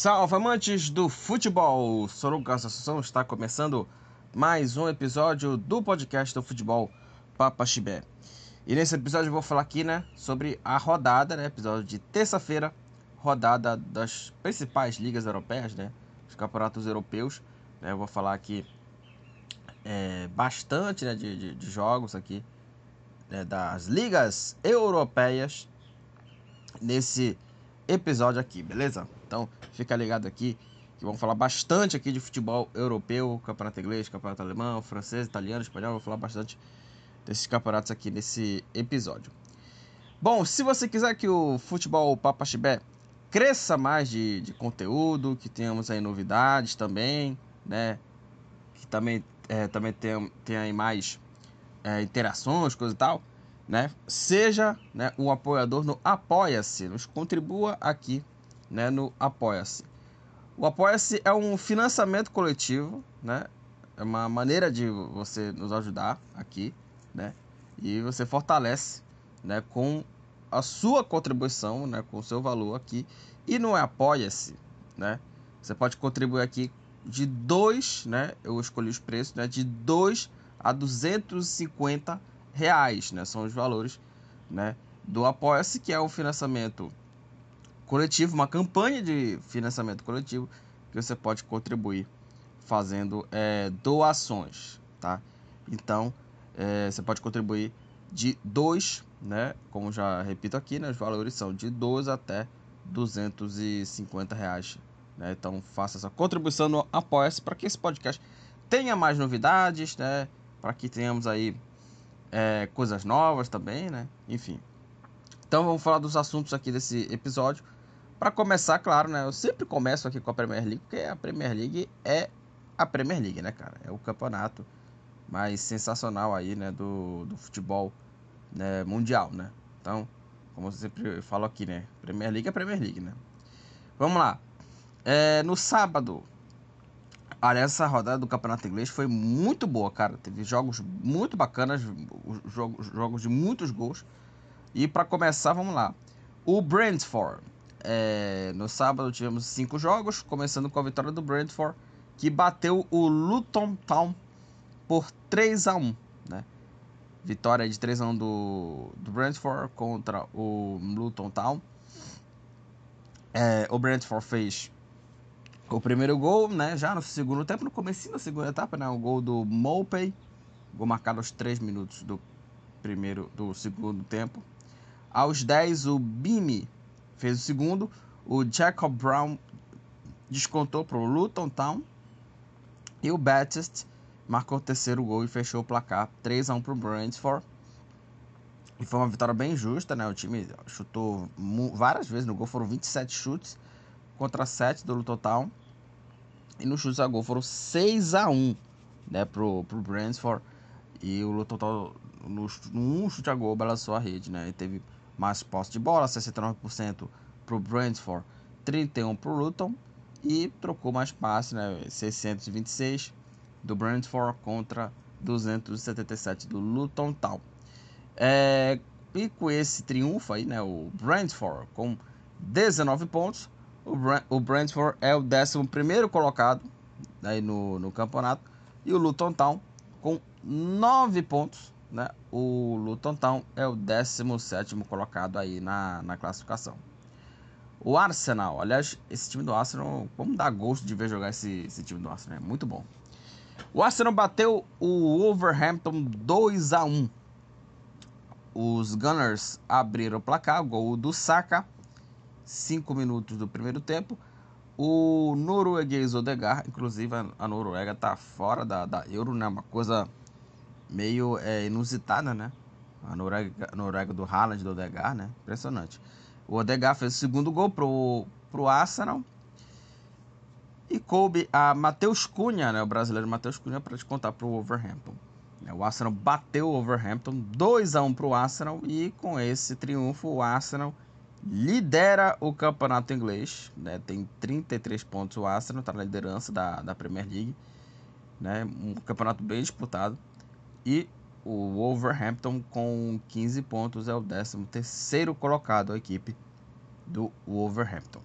Salve amantes do futebol! Sou Lucas Assunção, está começando mais um episódio do podcast do futebol Papa Chibé. E nesse episódio eu vou falar aqui, né, sobre a rodada, né, episódio de terça-feira, rodada das principais ligas europeias, né, os campeonatos europeus. Né, eu vou falar aqui é, bastante, né, de, de, de jogos aqui, né, das ligas europeias nesse episódio aqui, beleza? Então fica ligado aqui que vamos falar bastante aqui de futebol europeu, campeonato inglês, campeonato alemão, francês, italiano, espanhol. Vou falar bastante desses campeonatos aqui nesse episódio. Bom, se você quiser que o futebol Papa Chibé cresça mais de, de conteúdo, que tenhamos aí novidades também, né? Que também, é, também tem, tem aí mais é, interações, coisa e tal né? Seja né, um apoiador no Apoia-se, nos contribua aqui né, no Apoia-se. O Apoia-se é um financiamento coletivo, né? É uma maneira de você nos ajudar aqui, né? E você fortalece, né, com a sua contribuição, né, com o seu valor aqui. E no Apoia-se, né? Você pode contribuir aqui de 2, né? Eu escolhi os preços, né? De 2 a 250 reais reais, né? São os valores, né? Do Apoia-se, que é o financiamento coletivo, uma campanha de financiamento coletivo que você pode contribuir fazendo é, doações, tá? Então, é, você pode contribuir de 2, né? Como já repito aqui, né? Os valores são de 2 até 250 reais. Né? Então, faça essa contribuição no Apoia-se para que esse podcast tenha mais novidades, né? Para que tenhamos aí é, coisas novas também, né? Enfim. Então vamos falar dos assuntos aqui desse episódio. Para começar, claro, né? Eu sempre começo aqui com a Premier League, porque a Premier League é a Premier League, né, cara? É o campeonato mais sensacional aí, né, do, do futebol né, mundial, né? Então, como eu sempre falo aqui, né? Premier League é Premier League, né? Vamos lá. É, no sábado, Olha, essa rodada do Campeonato Inglês foi muito boa, cara. Teve jogos muito bacanas, jogos, jogos de muitos gols. E para começar, vamos lá. O Brentford. É, no sábado tivemos cinco jogos, começando com a vitória do Brentford, que bateu o Luton Town por 3 a 1 né? Vitória de 3 a 1 do, do Brentford contra o Luton Town. É, o Brentford fez o primeiro gol, né, já no segundo tempo, no começo da segunda etapa, né, o gol do Mopey, gol marcado aos 3 minutos do primeiro do segundo tempo. Aos 10 o Bimi fez o segundo, o Jacob Brown descontou para o Luton Town e o Baptist marcou o terceiro gol e fechou o placar 3 a 1 para o Brentford. E foi uma vitória bem justa, né? O time chutou várias vezes no gol, foram 27 chutes contra 7 do Luton Town. E no chute a gol foram 6 a 1 né, pro, pro Brentford. E o Luton Town, no, no um chute a gol, balançou a rede, né? E teve mais posse de bola, 69% pro Brentford, 31% pro Luton. E trocou mais passe, né? 626 do Brentford contra 277 do Luton Town. É, e com esse triunfo aí, né? O Brentford com 19 pontos o Brentford é o 11 colocado aí no, no campeonato. E o Luton Town com 9 pontos. Né? O Luton Town é o 17 colocado aí na, na classificação. O Arsenal, aliás, esse time do Arsenal, como dá gosto de ver jogar esse, esse time do Arsenal, é muito bom. O Arsenal bateu o Wolverhampton 2 a 1 Os Gunners abriram o placar, gol do Saka 5 minutos do primeiro tempo. O norueguês Odegar, inclusive a Noruega tá fora da, da Euro, né? Uma coisa meio é, inusitada, né? A Noruega, Noruega do Haaland, do Odegar, né? Impressionante. O Odegar fez o segundo gol pro, pro Arsenal. E coube a Matheus Cunha, né? O brasileiro Matheus Cunha, para descontar pro Wolverhampton. O Arsenal bateu o Wolverhampton 2 a 1 pro Arsenal. E com esse triunfo, o Arsenal lidera o campeonato inglês, né? Tem 33 pontos o Arsenal, está na liderança da, da Premier League, né? Um campeonato bem disputado. E o Wolverhampton com 15 pontos é o 13 terceiro colocado a equipe do Wolverhampton.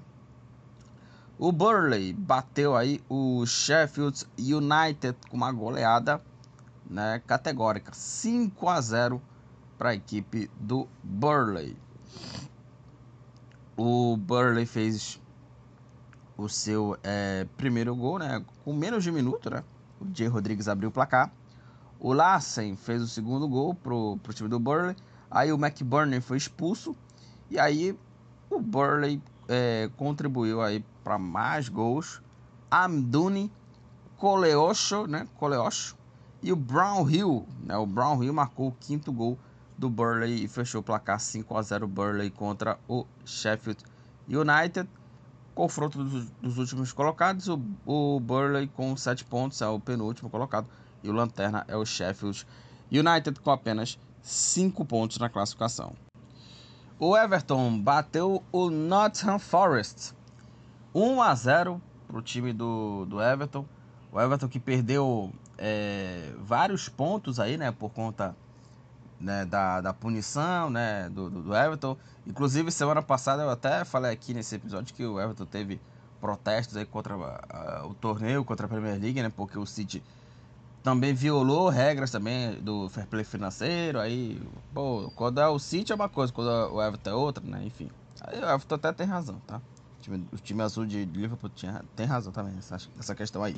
O Burley bateu aí o Sheffield United com uma goleada né, categórica, 5 a 0 para a equipe do Burley. O Burley fez o seu é, primeiro gol, né, com menos de um minuto, né? O Jay Rodrigues abriu o placar. O Lassen fez o segundo gol pro, pro time do Burley. Aí o McBurney foi expulso. E aí o Burley é, contribuiu aí para mais gols. Amduni, Coleocho, né? Coleocho e o Brown Hill, né? O Brown Hill marcou o quinto gol do Burley e fechou o placar 5 a 0 Burley contra o Sheffield United. Confronto dos, dos últimos colocados, o, o Burley com 7 pontos é o penúltimo colocado e o lanterna é o Sheffield United com apenas 5 pontos na classificação. O Everton bateu o Nottingham Forest 1 a 0 para o time do, do Everton. O Everton que perdeu é, vários pontos aí, né, por conta né, da, da punição né, do, do, Everton. Inclusive, semana passada eu até falei aqui nesse episódio que o Everton teve protestos aí contra a, o torneio, contra a Premier League, né, porque o City também violou regras também do fair play financeiro. Aí, pô, quando é o City é uma coisa, quando é o Everton é outra, né? Enfim. Aí o Everton até tem razão, tá? O time, o time azul de Liverpool tinha, tem razão também nessa, nessa questão aí.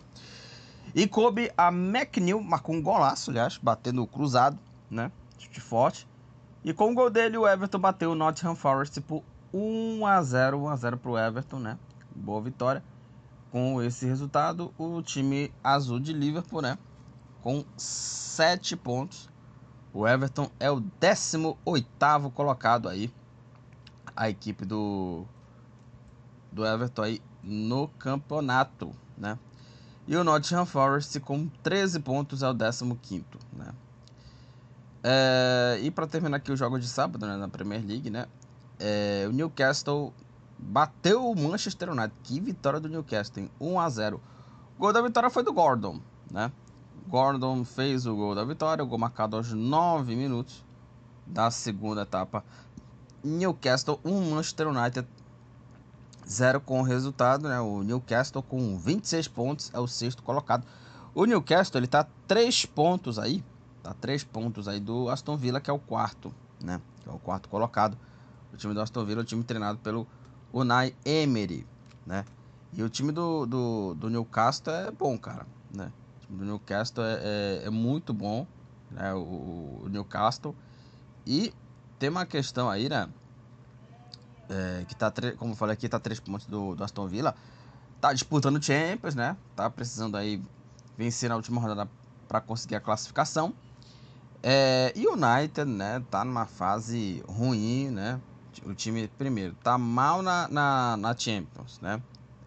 E coube a McNeil, marcou um golaço, aliás, batendo cruzado, né? Chute forte. E com o gol dele, o Everton bateu o Nottingham Forest por 1 a 0 1 a 0 para o Everton, né? Boa vitória. Com esse resultado, o time azul de Liverpool, né? com 7 pontos. O Everton é o 18º colocado aí. A equipe do do Everton aí no campeonato, né? E o Nottingham Forest com 13 pontos é o 15º, né? É, e para terminar aqui o jogo de sábado né, na Premier League, né? É, o Newcastle bateu o Manchester United. Que vitória do Newcastle, em 1 a 0. O gol da vitória foi do Gordon, né? Gordon fez o gol da vitória, o gol marcado aos 9 minutos da segunda etapa. Newcastle 1, Manchester United 0 com o resultado, né? O Newcastle com 26 pontos é o sexto colocado. O Newcastle ele tá 3 pontos aí, tá 3 pontos aí do Aston Villa, que é o quarto, né? Que é o quarto colocado. O time do Aston Villa, é o time treinado pelo Unai Emery, né? E o time do, do, do Newcastle é bom, cara, né? do Newcastle é, é, é muito bom, né? O, o, Newcastle. E tem uma questão aí, né? É, que tá, como eu falei aqui, tá três pontos do, do Aston Villa. Tá disputando Champions, né? Tá precisando aí vencer na última rodada para conseguir a classificação. É, e o United, né? Tá numa fase ruim, né? O time, primeiro, tá mal na, na, na Champions, né?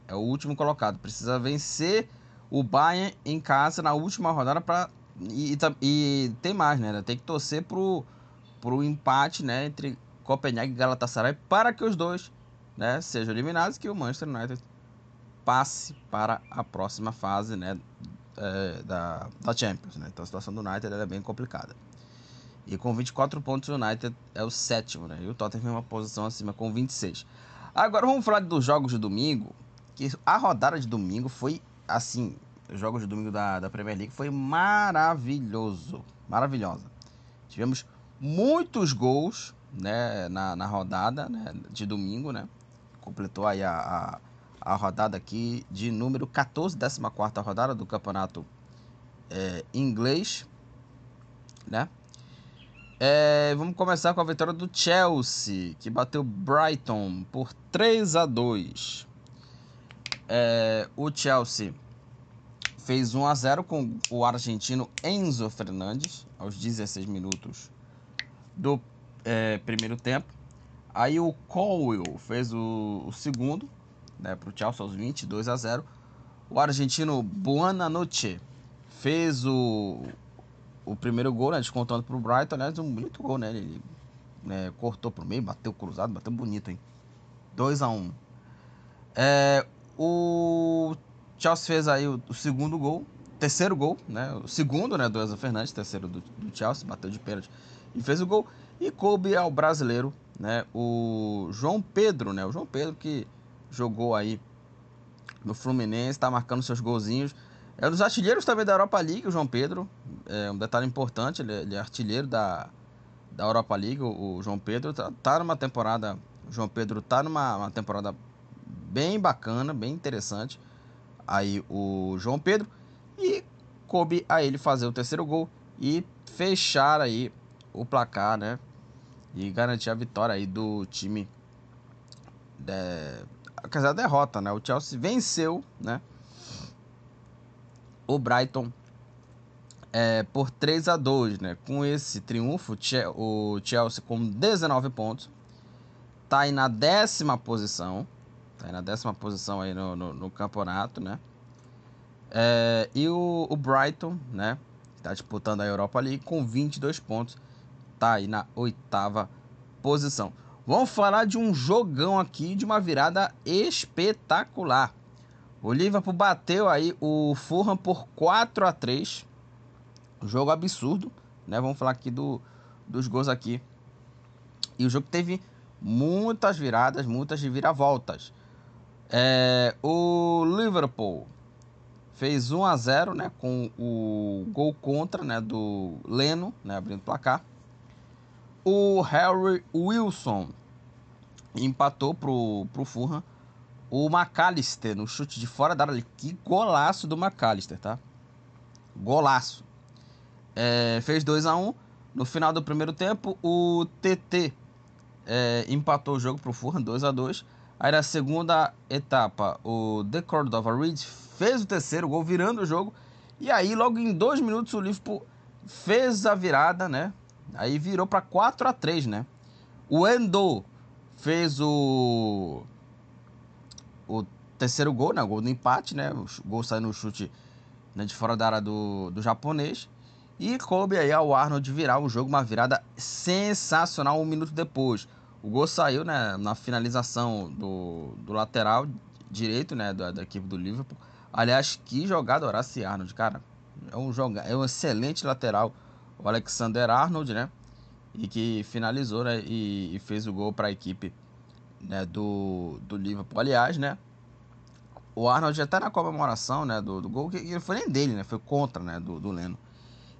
É o último colocado. Precisa vencer o Bayern em casa na última rodada para e, e, e, tem mais, né? Tem que torcer pro, pro empate, né, entre Copenhague e Galatasaray para que os dois, né, sejam eliminados e que o Manchester United passe para a próxima fase, né, é, da, da Champions, né? Então a situação do United é bem complicada. E com 24 pontos o United é o sétimo, né? E o Tottenham é uma posição acima com 26. Agora vamos falar dos jogos de domingo, que a rodada de domingo foi assim, os jogos de domingo da, da Premier League foi maravilhoso. Maravilhosa. Tivemos muitos gols né, na, na rodada né, de domingo, né? Completou aí a, a, a rodada aqui de número 14, 14 rodada do campeonato é, inglês, né? É, vamos começar com a vitória do Chelsea, que bateu Brighton por 3 a 2. É, o Chelsea fez 1 a 0 com o argentino Enzo Fernandes aos 16 minutos do é, primeiro tempo. Aí o Colwell fez o, o segundo né, para o Chelsea aos 22 a 0. O argentino Buonanotte fez o, o primeiro gol, né, descontando para o Brighton. Né, um bonito gol, né? Ele né, cortou para o meio, bateu cruzado, bateu bonito, hein? 2 a 1 é, o Chelsea fez aí o, o, segundo gol, terceiro gol, né? O segundo, né, do Enzo Fernandes, terceiro do, do Chelsea, bateu de pênalti e fez o gol. E coube ao brasileiro, né, o João Pedro, né? O João Pedro que jogou aí no Fluminense, está marcando seus golzinhos. É um dos artilheiros também da Europa League, o João Pedro. É um detalhe importante, ele, é, ele é artilheiro da, da Europa League, o, o João Pedro. Tá, tá, numa temporada. O João Pedro tá numa temporada bem bacana, bem interessante. Aí o João Pedro. E coube a ele fazer o terceiro gol e fechar aí o placar, né? E garantir a vitória aí do time. De... Dizer, a derrota, né? O Chelsea venceu, né? O Brighton é, por 3 a 2 né? Com esse triunfo, o Chelsea com 19 pontos tá aí na décima posição, tá aí na décima posição aí no, no, no campeonato, né? É, e o, o, Brighton, né? Tá disputando a Europa League com 22 pontos, tá aí na oitava posição. Vamos falar de um jogão aqui, de uma virada espetacular. O Liverpool bateu aí o Fulham por 4 a 3 Jogo absurdo, né? Vamos falar aqui do, dos gols aqui. E o jogo teve muitas viradas, muitas viravoltas. É, o Liverpool fez 1 a 0 né, com o gol contra né, do Leno, né, abrindo o placar. O Harry Wilson empatou pro, pro Fulham o McAllister no chute de fora da área. Que golaço do McAllister, tá? Golaço. É, fez 2 a 1 um. No final do primeiro tempo, o TT é, empatou o jogo pro Fulham 2 a 2 Aí na segunda etapa, o The Cordova Reed fez o terceiro gol, virando o jogo. E aí, logo em dois minutos, o Liverpool fez a virada, né? Aí virou para 4 a 3 né? O Endo fez o o terceiro gol, né? O gol do empate, né? O gol saiu no chute né, de fora da área do, do japonês. E coube aí ao Arnold virar o jogo, uma virada sensacional um minuto depois. O gol saiu né, na finalização do, do lateral direito né, da, da equipe do Liverpool. Aliás, que jogada Horace Arnold, cara. É um, joga, é um excelente lateral, o Alexander Arnold, né? E que finalizou né, e, e fez o gol para a equipe né, do, do Liverpool. Aliás, né, o Arnold já tá na comemoração né, do, do gol, que, foi nem dele, né, foi contra né, do, do Leno.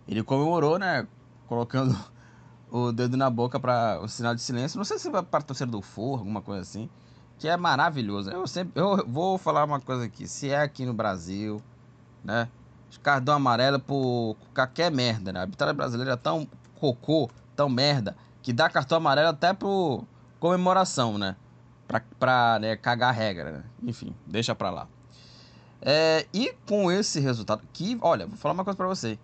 Ele comemorou, né, colocando o dedo na boca para o sinal de silêncio. Não sei se vai para torcedor do For, alguma coisa assim, que é maravilhoso. Eu sempre eu vou falar uma coisa aqui, se é aqui no Brasil, né, os cartão amarelo por qualquer merda, né? A arbitragem brasileira é tão cocô, tão merda, que dá cartão amarelo até pro comemoração, né? Pra, pra né, cagar a regra, né? Enfim, deixa pra lá. É, e com esse resultado, que, olha, vou falar uma coisa pra você.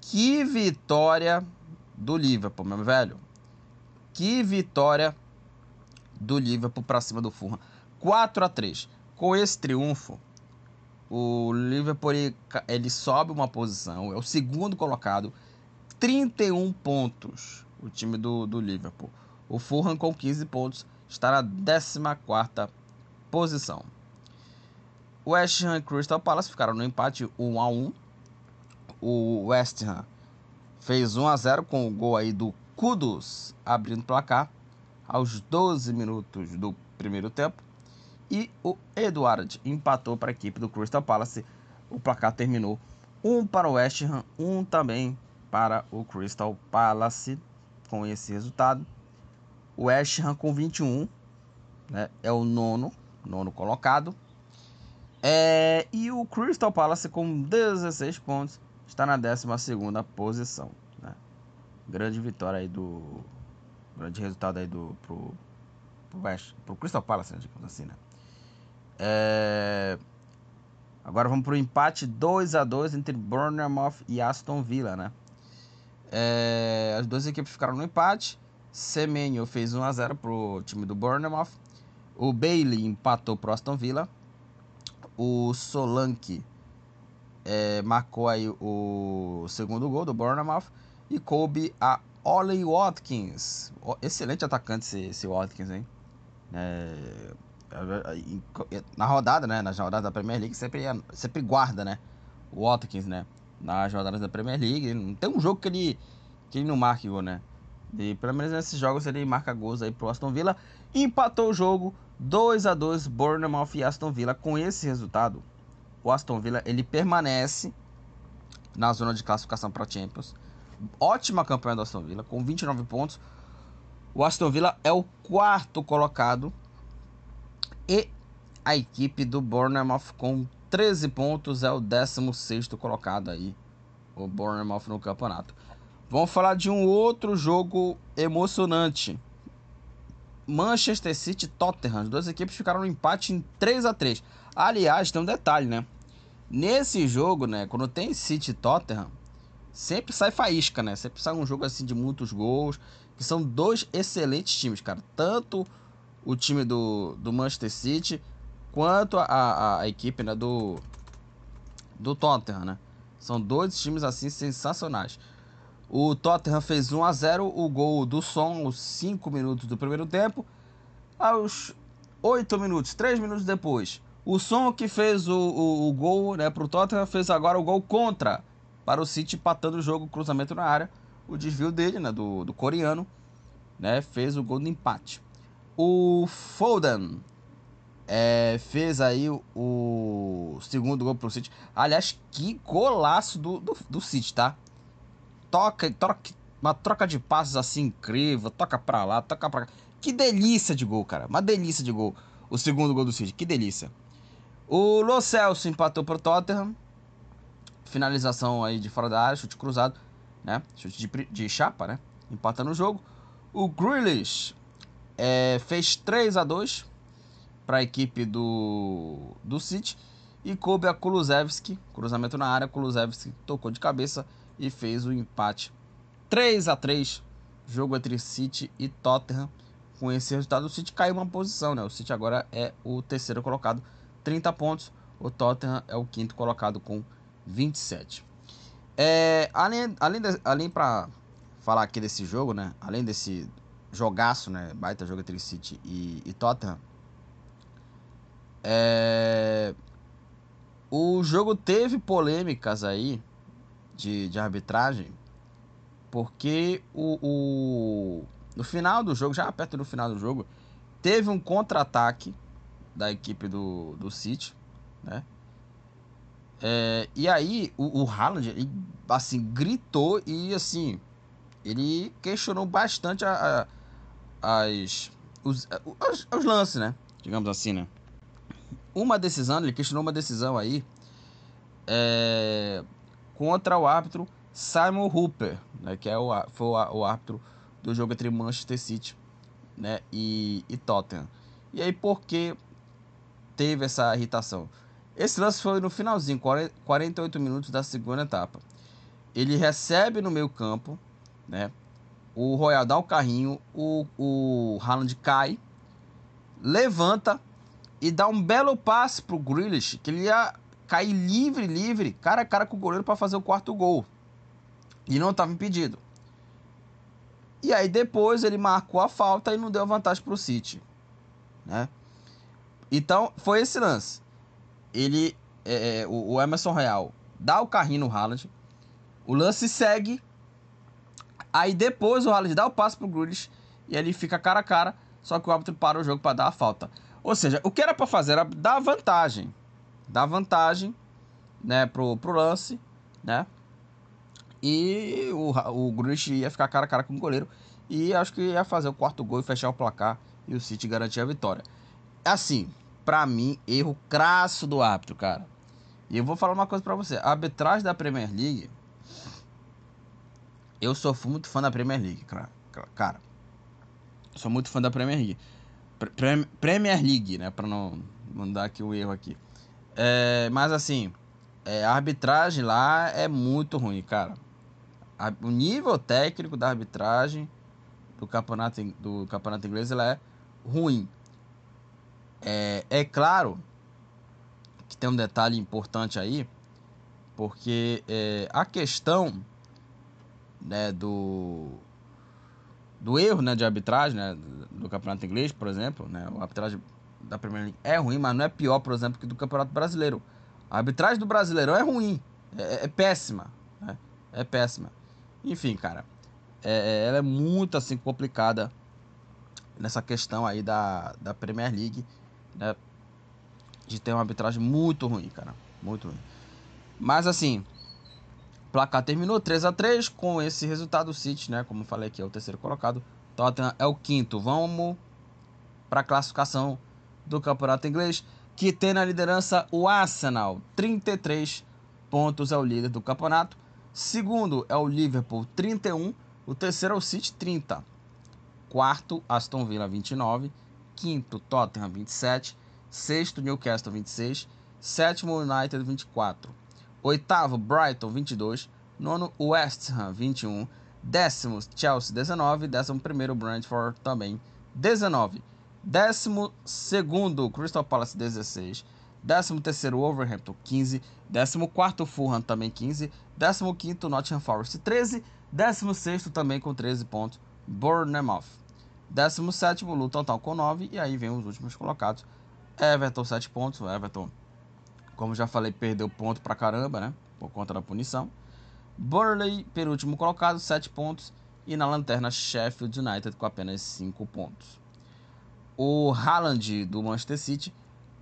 Que vitória do Liverpool, meu velho. Que vitória do Liverpool pra cima do Fulham. 4 a 3 Com esse triunfo, o Liverpool ele, ele sobe uma posição, é o segundo colocado, 31 pontos o time do, do Liverpool. O Fulham com 15 pontos está na 14 posição. West Ham e Crystal Palace ficaram no empate 1 a 1. O West Ham fez 1 a 0 com o gol aí do Kudus abrindo o placar aos 12 minutos do primeiro tempo. E o Eduard empatou para a equipe do Crystal Palace. O placar terminou 1 para o West Ham, 1 também para o Crystal Palace. Com esse resultado, o West Ham com 21, né, é o nono, nono colocado. É, e o Crystal Palace com 16 pontos está na 12 posição. Né? Grande vitória aí do. Grande resultado aí do. Pro, pro, West, pro Crystal Palace, né, digamos assim, né? É, agora vamos para o empate 2 a 2 entre Bournemouth e Aston Villa, né? É, as duas equipes ficaram no empate. Semenyo fez 1 a 0 pro time do Bournemouth. O Bailey empatou pro Aston Villa. O Solanke é, marcou aí o segundo gol do Bournemouth. E coube a Ollie Watkins. Excelente atacante esse, esse Watkins, hein? É, na rodada, né? Nas rodadas da Premier League sempre, sempre guarda, né? O Watkins, né? Nas rodadas da Premier League. Não tem um jogo que ele, que ele não marque gol, né? E pelo menos nesses jogos ele marca gols aí pro Aston Villa. Empatou o jogo 2 a 2 Bournemouth e Aston Villa. Com esse resultado, o Aston Villa ele permanece na zona de classificação para Champions. Ótima campanha do Aston Villa com 29 pontos. O Aston Villa é o quarto colocado e a equipe do Bournemouth com 13 pontos é o 16 colocado aí, o Bournemouth no campeonato. Vamos falar de um outro jogo emocionante. Manchester City e Tottenham. As duas equipes ficaram no empate em 3 a 3 Aliás, tem um detalhe, né? Nesse jogo, né? Quando tem City e Tottenham, sempre sai faísca, né? Sempre sai um jogo assim de muitos gols. Que são dois excelentes times, cara. Tanto o time do, do Manchester City quanto a, a, a equipe né, do, do Tottenham, né? São dois times assim sensacionais. O Tottenham fez 1 a 0 o gol do Son aos 5 minutos do primeiro tempo. Aos 8 minutos, 3 minutos depois, o Son que fez o, o, o gol né, para o Tottenham fez agora o gol contra para o City, empatando o jogo, cruzamento na área. O desvio dele, né, do, do coreano, né, fez o gol do empate. O Foden é, fez aí o, o, segundo gol para o City. Aliás, que golaço do, do, do City, tá? Toca, troca, uma troca de passos assim incrível, toca pra lá, toca pra cá. Que delícia de gol, cara. Uma delícia de gol. O segundo gol do City, que delícia. O Lo Celso empatou pro Tottenham. Finalização aí de fora da área, chute cruzado, né? Chute de, de chapa, né? Empatando o jogo. O Grealish é, fez 3 a 2 para a equipe do, do City. E coube a Kulusevski, cruzamento na área, Kulusevski tocou de cabeça e fez o empate 3 a 3 jogo entre City e Tottenham. Com esse resultado, o City caiu uma posição, né? O City agora é o terceiro colocado, 30 pontos. O Tottenham é o quinto colocado com 27. É, além além, além para falar aqui desse jogo, né? Além desse jogaço, né? Baita jogo entre City e, e Tottenham. É, o jogo teve polêmicas aí de, de arbitragem, porque o, o, no final do jogo, já perto do final do jogo, teve um contra-ataque da equipe do, do City, né? É, e aí o, o Haaland, ele, assim, gritou e, assim, ele questionou bastante a, a, as, os, os, os lances, né? Digamos assim, né? Uma decisão, ele questionou uma decisão aí é, contra o árbitro Simon Hooper, né, que é o, foi o, árbitro do jogo entre Manchester City né, e, e Tottenham. E aí, por que teve essa irritação? Esse lance foi no finalzinho, 48 minutos da segunda etapa. Ele recebe no meio campo, né? O Royal dá o carrinho, o, o Haaland cai, levanta e dá um belo passe pro Grealish, que ele ia cair livre, livre, cara a cara com o goleiro para fazer o quarto gol. E não estava impedido. E aí depois ele marcou a falta e não deu vantagem para o City. Né? Então foi esse lance. Ele, é, é, o, o, Emerson Real dá o carrinho no Haaland. O lance segue. Aí depois o Haaland dá o passe pro Grealish e ele fica cara a cara. Só que o árbitro para o jogo para dar a falta. Ou seja, o que era para fazer era dar vantagem dá vantagem, né, pro, pro lance, né? E o, o Grush ia ficar cara a cara com o goleiro. E acho que ia fazer o quarto gol e fechar o placar. E o City garantir a vitória. Assim, para mim, erro crasso do árbitro, cara. E eu vou falar uma coisa para você. A arbitragem da Premier League. Eu sou muito fã da Premier League, cara. sou muito fã da Premier League. Premier League, né? Pra não mandar aqui um erro aqui. É, mas assim, é, a arbitragem lá é muito ruim, cara. A, o nível técnico da arbitragem do campeonato, do campeonato inglês ela é ruim. É, é claro que tem um detalhe importante aí, porque é, a questão né, do, do erro né, de arbitragem né, do campeonato inglês, por exemplo, né, a arbitragem da Premier League é ruim, mas não é pior, por exemplo, que do Campeonato Brasileiro. A arbitragem do Brasileirão é ruim, é, é, é péssima, né? é péssima. Enfim, cara, é, é, ela é muito assim complicada nessa questão aí da, da Premier League, né? De ter uma arbitragem muito ruim, cara. Muito ruim. Mas assim, o placar terminou 3 a 3 com esse resultado. O City, né? Como falei aqui, é o terceiro colocado. Tottenham é o quinto. Vamos para classificação do campeonato inglês, que tem na liderança o Arsenal, 33 pontos é o líder do campeonato. Segundo é o Liverpool, 31. O terceiro é o City, 30. Quarto, Aston Villa, 29. Quinto, Tottenham, 27. Sexto, Newcastle, 26. Sétimo, United, 24. Oitavo, Brighton, 22. Nono, West Ham, 21. Décimo, Chelsea, 19. Décimo primeiro, Brentford, também, 19. Décimo segundo, Crystal Palace, 16. Décimo terceiro, Wolverhampton, 15. Décimo quarto, Fulham, também 15. Décimo quinto, Nottingham Forest, 13. Décimo sexto, também com 13 pontos, Bournemouth. Décimo sétimo, Luton Town com 9. E aí vem os últimos colocados. Everton, 7 pontos. O Everton, como já falei, perdeu ponto pra caramba, né? Por conta da punição. Burley, penúltimo colocado, 7 pontos. E na lanterna, Sheffield United com apenas 5 pontos. O Haaland do Manchester City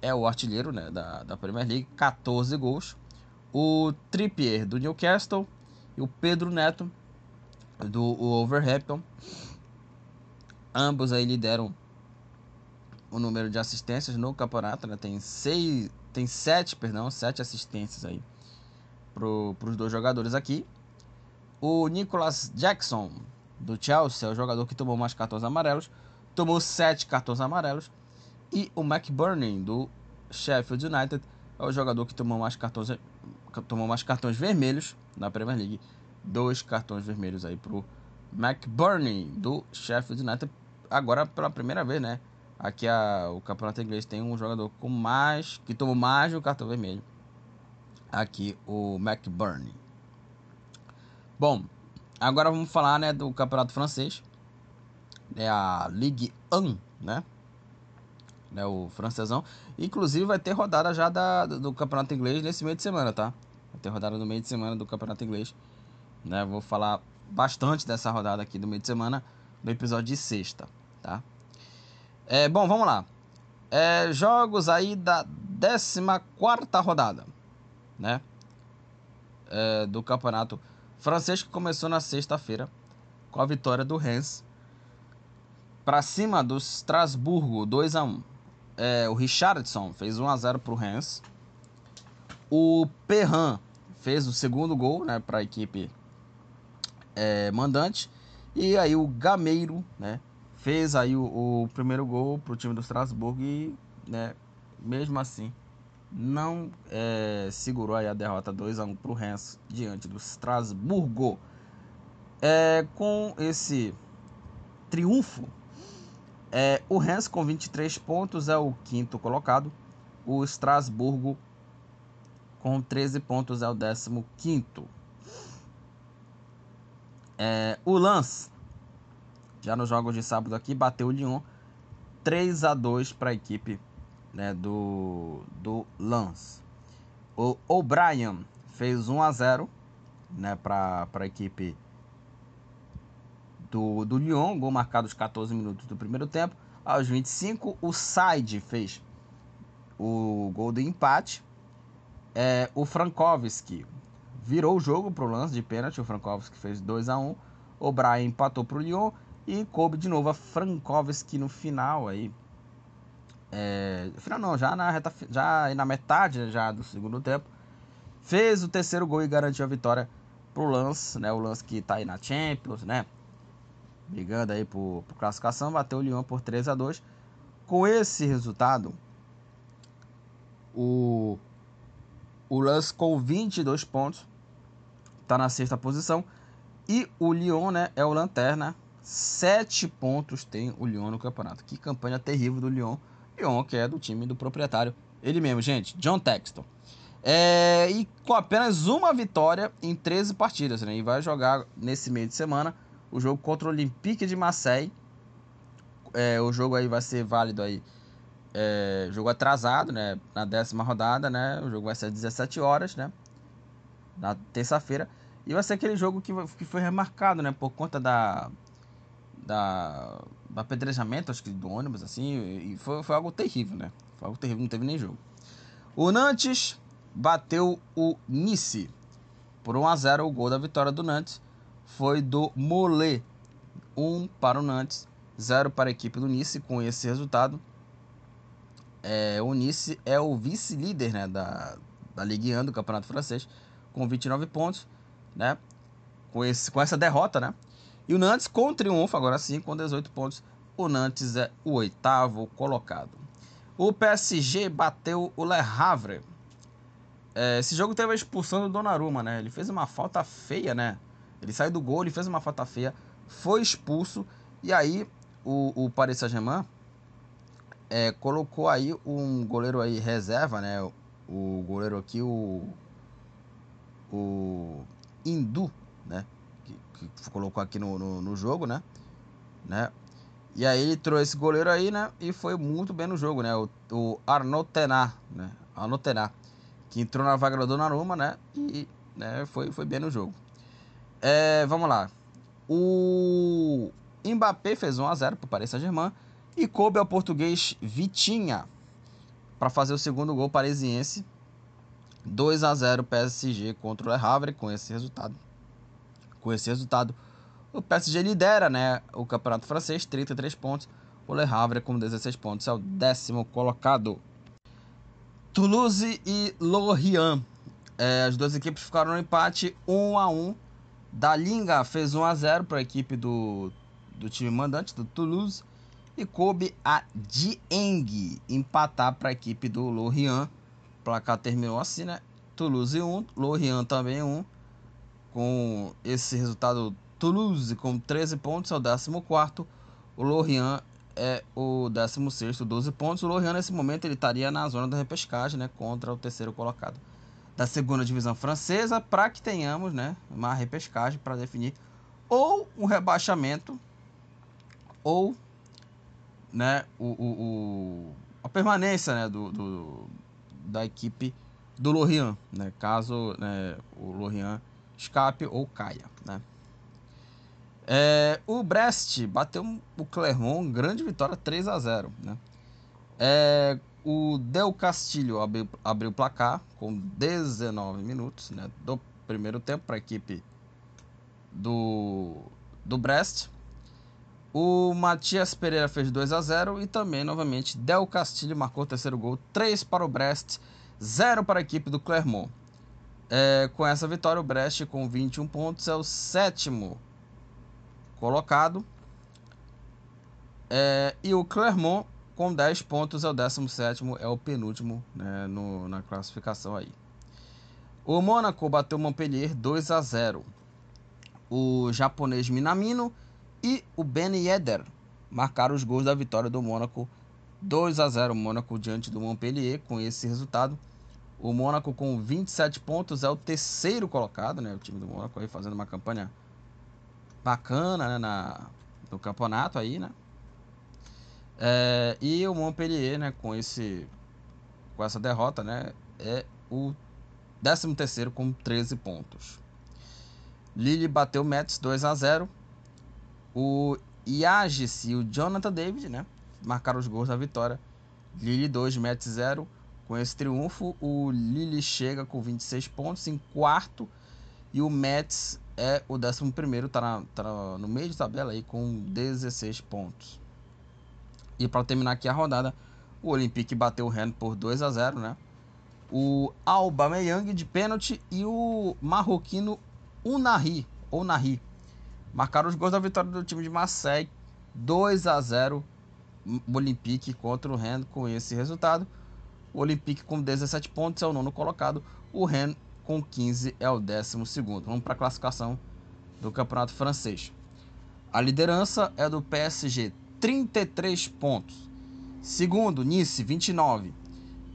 é o artilheiro né, da, da Premier League, 14 gols. O Trippier do Newcastle e o Pedro Neto do Wolverhampton. Ambos aí lideram o número de assistências no campeonato, né? Tem seis, tem sete, perdão, sete assistências aí para os dois jogadores aqui. O Nicholas Jackson do Chelsea é o jogador que tomou mais cartões amarelos tomou 7 cartões amarelos. E o McBurney, do Sheffield United, é o jogador que tomou mais cartões, tomou mais cartões vermelhos na Premier League. Dois cartões vermelhos aí pro McBurney, do Sheffield United. Agora pela primeira vez, né? Aqui a, o campeonato inglês tem um jogador com mais. que tomou mais de um cartão vermelho. Aqui o McBurney. Bom, agora vamos falar né, do campeonato francês é a Ligue 1, né? né? O francesão. Inclusive vai ter rodada já da, do campeonato inglês nesse meio de semana, tá? Vai ter rodada no meio de semana do campeonato inglês. Né? Vou falar bastante dessa rodada aqui do meio de semana no episódio de sexta, tá? É, bom, vamos lá. É, jogos aí da 14 rodada, né? É, do campeonato francês que começou na sexta-feira com a vitória do Rennes para cima do Strasburgo, 2 a 1 é, O Richardson fez 1 a 0 para o Rennes. O Perrin fez o segundo gol né, para a equipe é, mandante. E aí o Gameiro né, fez aí o, o primeiro gol para o time do Strasburgo e né, mesmo assim não é, segurou aí a derrota 2 a 1 para o Rennes diante do Strasburgo. É, com esse triunfo é, o Rennes com 23 pontos é o quinto colocado. O Strasburgo com 13 pontos é o décimo quinto. É, o Lance, já nos jogos de sábado aqui, bateu o Lyon 3 a 2 para a equipe né, do, do Lance. O O'Brien fez 1 a 0 né, para a equipe do, do Lyon, gol marcado aos 14 minutos do primeiro tempo. Aos 25, o Side fez o gol do empate. É, o Frankowski virou o jogo para o lance de pênalti. O Frankowski fez 2 a 1 O Brian empatou para o Lyon. E coube de novo a Frankowski no final aí. É, final não, já na, reta, já na metade já do segundo tempo. Fez o terceiro gol e garantiu a vitória pro Lance, né? O Lance que está aí na Champions, né? Brigando aí por, por classificação, bateu o Lyon por 3 a 2 Com esse resultado, o, o Lance com 22 pontos está na sexta posição. E o Lyon né, é o lanterna. 7 pontos tem o Lyon no campeonato. Que campanha terrível do Lyon. Lyon, que é do time do proprietário. Ele mesmo, gente. John Texton. É, e com apenas uma vitória em 13 partidas. Né, e vai jogar nesse meio de semana o jogo contra o Olympique de Marseille. É, o jogo aí vai ser válido aí. É, jogo atrasado, né? Na décima rodada, né? O jogo vai ser às 17 horas, né? Na terça-feira. E vai ser aquele jogo que, que foi remarcado, né? Por conta da, da, do apedrejamento, acho que do ônibus, assim, e foi, foi algo terrível, né? Foi algo terrível, não teve nem jogo. O Nantes bateu o Nice por 1 a 0 o gol da vitória do Nantes foi do Mollet. 1 para o Nantes, 0 para a equipe do Nice. Com esse resultado, é, o Nice é o vice-líder né, da, da Ligue 1 do Campeonato Francês, com 29 pontos, né? Com, esse, com essa derrota, né? E o Nantes com triunfo, agora sim, com 18 pontos. O Nantes é o oitavo colocado. O PSG bateu o Le Havre. É, esse jogo teve a expulsão do Donnarumma, né? Ele fez uma falta feia, né? Ele saiu do gol, ele fez uma falta feia, foi expulso. E aí o, o Paris Saint-Germain é, colocou aí um goleiro aí reserva, né? O, o goleiro aqui, o, o Hindu, né? Que, que colocou aqui no, no, no, jogo, né? né? E aí ele trouxe esse goleiro aí, né? E foi muito bem no jogo, né? O, o Arnaud Tenat, né? Arnaud Tenat, que entrou na vaga do Donnarumma, né? E né, foi, foi bem no jogo. É, vamos lá. O Mbappé fez 1x0 para o Paris Saint-Germain e coube ao português Vitinha para fazer o segundo gol parisiense. 2 a 0 PSG contra o Le Havre com esse resultado. Com esse resultado, o PSG lidera, né, o Campeonato Francês, 33 pontos. O Le Havre com 16 pontos é o décimo colocado. Toulouse e Lorient. É, as duas equipes ficaram no empate 1 a 1 Dalinga fez 1 a 0 para a equipe do, do time mandante, do Toulouse. E coube a Dieng empatar para a equipe do Lorient. O placar terminou assim, né? Toulouse 1, Lorient também 1. Com esse resultado, Toulouse com 13 pontos é o 14. O Lorient é o 16, 12 pontos. O Lorient, nesse momento, ele estaria na zona da repescagem, né? Contra o terceiro colocado da segunda divisão francesa para que tenhamos né, uma repescagem para definir ou um rebaixamento ou né, o, o, o a permanência né, do, do, da equipe do Lorient, né, caso né, o Lorient escape ou caia. Né. É, o Brest bateu o Clermont, grande vitória 3 a 0 né. É, o Del Castilho abriu, abriu o placar com 19 minutos né, do primeiro tempo para a equipe do, do Brest. O Matias Pereira fez 2 a 0 e também, novamente, Del Castilho marcou o terceiro gol. 3 para o Brest, 0 para a equipe do Clermont. É, com essa vitória, o Brest, com 21 pontos, é o sétimo colocado. É, e o Clermont com 10 pontos é o 17 é o penúltimo né, no, na classificação aí. O Mônaco bateu o Montpellier 2 a 0. O japonês Minamino e o Ben Yedder marcaram os gols da vitória do Mônaco 2 a 0 Mônaco diante do Montpellier com esse resultado. O Mônaco com 27 pontos é o terceiro colocado, né? O time do Mônaco aí fazendo uma campanha bacana né? Na, no campeonato aí, né? É, e o Montpellier, né, com, esse, com essa derrota, né, é o 13 terceiro com 13 pontos. Lille bateu o Mets 2 a 0. O Iagis e o Jonathan David, né, marcaram os gols da vitória. Lille 2, Mets 0. Com esse triunfo, o Lille chega com 26 pontos em quarto e o Mets é o 11 primeiro, tá, tá no meio de tabela aí com 16 pontos. E para terminar aqui a rodada, o Olympique bateu o Rennes por 2 a 0, né? O Aubameyang de pênalti e o marroquino Unari, ou Nari, marcaram os gols da vitória do time de Marseille, 2 a 0 o Olympique contra o Rennes com esse resultado. O Olympique com 17 pontos é o nono colocado, o Rennes com 15 é o décimo segundo. Vamos para a classificação do Campeonato Francês. A liderança é do PSG, 33 pontos. Segundo, Nice, 29.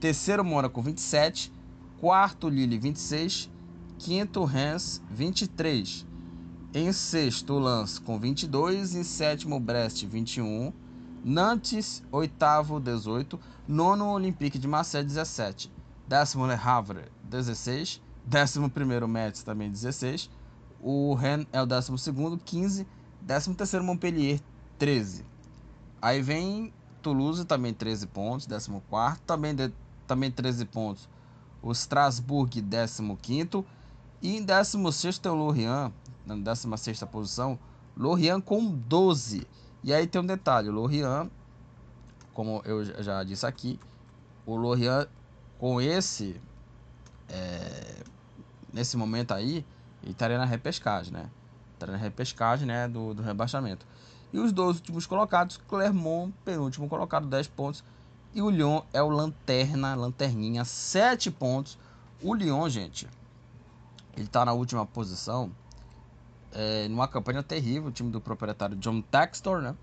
Terceiro, Mônaco, 27. Quarto, Lille, 26. Quinto, Reims, 23. Em sexto, Lance, com 22. Em sétimo, Brest, 21. Nantes, oitavo, 18. Nono, Olympique de Marseille, 17. Décimo, Le Havre, 16. Décimo primeiro, Metz, também 16. O Rennes é o décimo segundo, 15. Décimo terceiro, Montpellier, 13. Aí vem Toulouse também 13 pontos, 14. Também, de, também 13 pontos o Strasbourg 15. E em 16 tem o Lorient, na 16 posição, Lorient com 12. E aí tem um detalhe: o Lorient, como eu já disse aqui, o Lorient com esse. É, nesse momento aí, ele estaria na repescagem, né? Estaria na repescagem né, do, do rebaixamento. E os dois últimos colocados, Clermont, penúltimo colocado, 10 pontos. E o Lyon é o lanterna, lanterninha, 7 pontos. O Lyon, gente, ele tá na última posição. É, numa campanha terrível, o time do proprietário John Textor, né?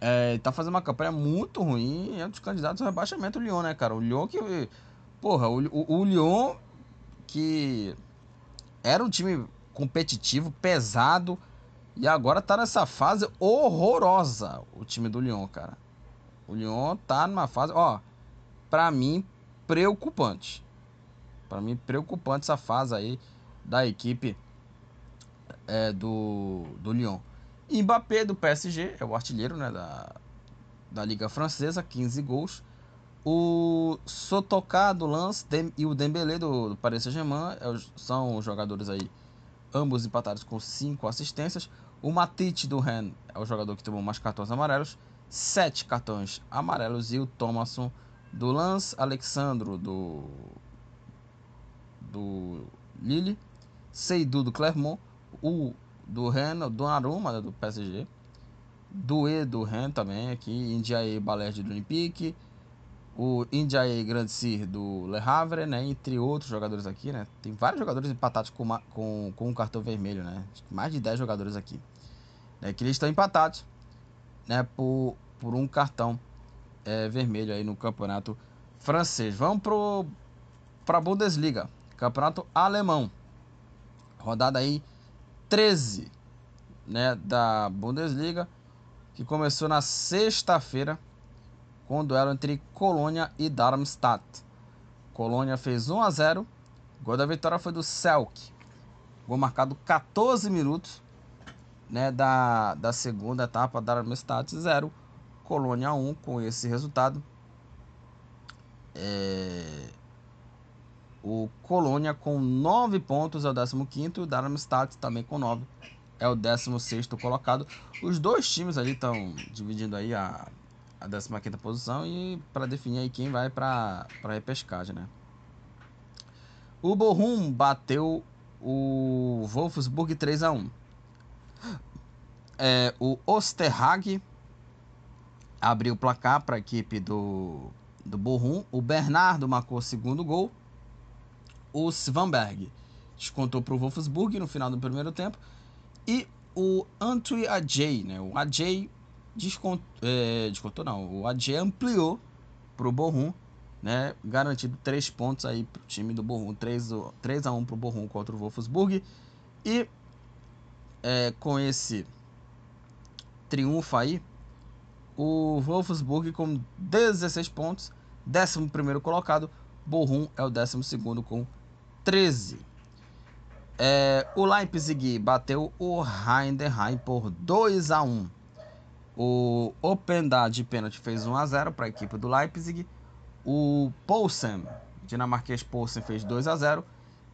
É, tá fazendo uma campanha muito ruim. É um dos candidatos ao rebaixamento, o Lyon, né, cara? O Lyon que. Porra, o, o, o Lyon que era um time competitivo, pesado e agora tá nessa fase horrorosa o time do Lyon, cara. O Lyon tá numa fase, ó, para mim preocupante. Para mim preocupante essa fase aí da equipe é, do do Lyon. E Mbappé do PSG é o artilheiro, né, da da Liga Francesa, 15 gols. O Sotoká do Lance e o Dembélé do, do Paris Saint-Germain é são os jogadores aí ambos empatados com 5 assistências. O Matite do Ren é o jogador que tomou mais cartões amarelos, 7 cartões amarelos. E o Thomason do Lance, Alexandro do, do Lille, Seydou do Clermont, o do Ren, o Donnarumma né, do PSG, Doué do Ren também aqui, Indiaye Balerdi do Olympique, o Indiaye Grande do Le Havre, né, entre outros jogadores aqui, né, tem vários jogadores empatados com, com, com um cartão vermelho, né, mais de 10 jogadores aqui, né, que eles estão empatados, né, por, por um cartão é, vermelho aí no campeonato francês. Vamos para a Bundesliga, campeonato alemão, rodada aí 13, né, da Bundesliga, que começou na sexta-feira, com o duelo entre Colônia e Darmstadt. Colônia fez 1 a 0. O gol da vitória foi do Selk. Gol marcado 14 minutos né, da, da segunda etapa. Darmstadt 0. Colônia 1 com esse resultado. É... O Colônia com 9 pontos é o 15 o Darmstadt também com 9 é o 16 colocado. Os dois times ali estão dividindo aí a a 15 posição e para definir aí quem vai para a repescagem, né? O Bochum bateu o Wolfsburg 3 a 1. É, o Osterhag abriu o placar para a equipe do do Bochum. O Bernardo marcou o segundo gol. O Svanberg descontou para o Wolfsburg no final do primeiro tempo. E o Antwi Ajay, né? O Ajay desconto, é, descontou não, o AD ampliou para o Borrom, né, garantido 3 pontos aí para o time do Borrom, 3, 3 a 1 para o Borrom contra o Wolfsburg, e é, com esse triunfo aí, o Wolfsburg com 16 pontos, 11 colocado, Borrom é o 12 com 13. É, o Leipzig bateu o Heidenheim por 2 a 1 o Openda de pênalti fez 1 a 0 para a equipe do Leipzig. O Poulsen, dinamarquês Poulsen, fez 2 a 0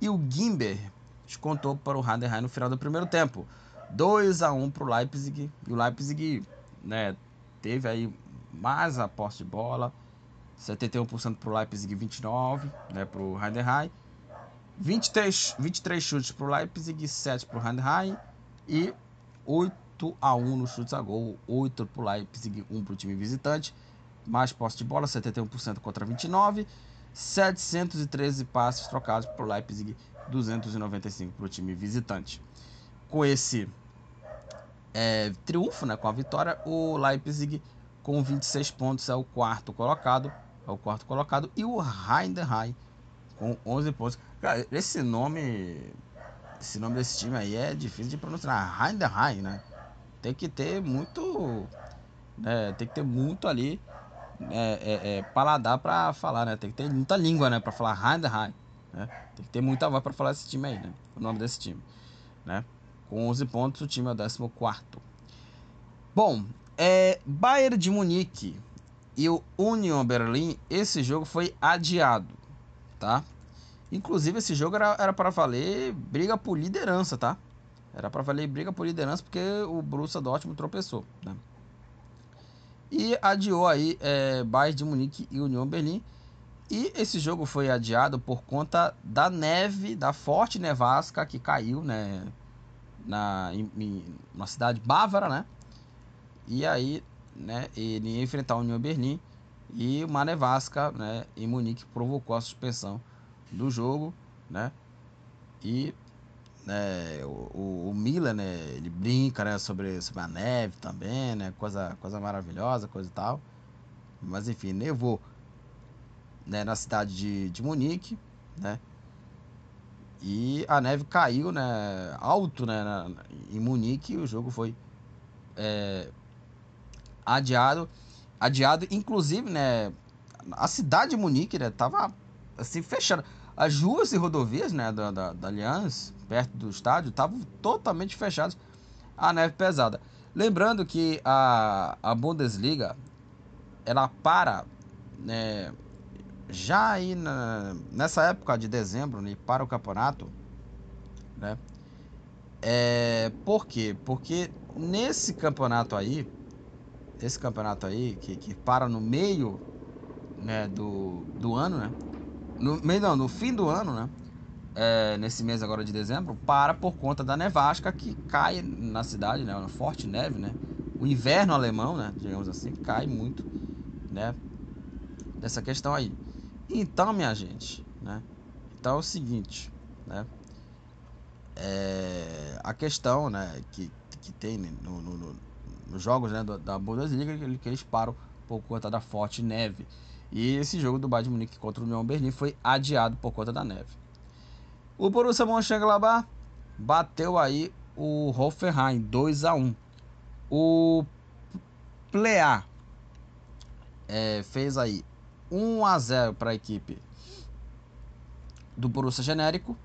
e o Gimber descontou para o Heidenheim no final do primeiro tempo. 2 a 1 para o Leipzig. E o Leipzig né, teve aí mais a posse de bola. 71% para o Leipzig, 29% né, para o Heidenheim. 23, 23 chutes para o Leipzig, 7 para o Heidenheim. E 8 8 a 1 nos chutes a gol, 8 para o Leipzig, 1 para o time visitante. Mais posse de bola, 71% contra 29. 713 passes trocados para o Leipzig, 295 para o time visitante. Com esse é, triunfo, né, com a vitória, o Leipzig com 26 pontos é o quarto colocado, é o quarto colocado e o Heidenheim com 11 pontos. Cara, esse nome, esse nome desse time aí é difícil de pronunciar, Heidenheim, né? Tem que ter muito. Né, tem que ter muito ali é, é, é, paladar para falar, né? Tem que ter muita língua, né? Para falar Heidenheim, né? Tem que ter muita voz para falar esse time aí, né? O nome desse time, né? Com 11 pontos, o time é o 14. Bom, É, Bayern de Munique e o Union Berlin, esse jogo foi adiado, tá? Inclusive esse jogo era, era para valer briga por liderança, tá? Era para valer briga por liderança porque o Borussia Dortmund tropeçou, né? E adiou aí é, Bayern de Munique e Union Berlin. E esse jogo foi adiado por conta da neve, da forte nevasca que caiu, né? Na, em, em, na cidade bávara, né? E aí, né? Ele ia enfrentar a União Berlim e uma nevasca, né? Em Munique provocou a suspensão do jogo, né? E né, o, o, Miller, né, ele brinca, né, sobre, sobre a neve também, né, coisa, coisa maravilhosa, coisa e tal. Mas enfim, nevou, né, na cidade de, de Munique, né, e a neve caiu, né, alto, né, na, em Munique e o jogo foi é, adiado, adiado, inclusive, né, a cidade de Munique, né, tava assim fechada. As ruas e rodovias, né, da, da, da Allianz, perto do estádio, estavam totalmente fechadas a neve pesada. Lembrando que a, a Bundesliga, ela para, né, já aí na, nessa época de dezembro, né, para o campeonato, né, é, por quê? Porque nesse campeonato aí, esse campeonato aí, que, que para no meio né, do, do ano, né, no não, no fim do ano, né? É, nesse mês agora de dezembro, para por conta da nevasca que cai na cidade, né? Uma forte neve, né? O inverno alemão, né? Digamos assim, cai muito, né? Dessa questão aí. Então, minha gente, né? Então é o seguinte, né? É, a questão, né? Que, que tem no, no, no, nos jogos né, da Bundesliga que eles param por conta da forte neve. E esse jogo do Bayern Munique contra o União Berlim foi adiado por conta da neve. O Borussia Mönchengladbach bateu aí o Hoffenheim 2 a 1. O Plea é, fez aí 1 a 0 para a equipe do Borussia Genérico.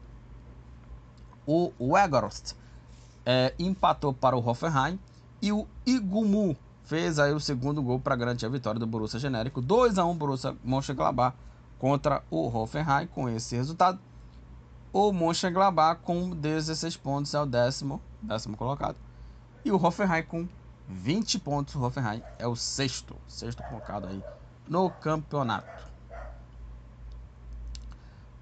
O Weghorst é, empatou para o Hoffenheim e o Igumu fez aí o segundo gol para garantir a vitória do Borussia Genérico. 2 a 1 Borussia Mönchengladbach contra o Hoffenheim. Com esse resultado, o Mönchengladbach com 16 pontos é o décimo, décimo colocado. E o Hoffenheim com 20 pontos. O Hoffenheim é o sexto, sexto colocado aí no campeonato.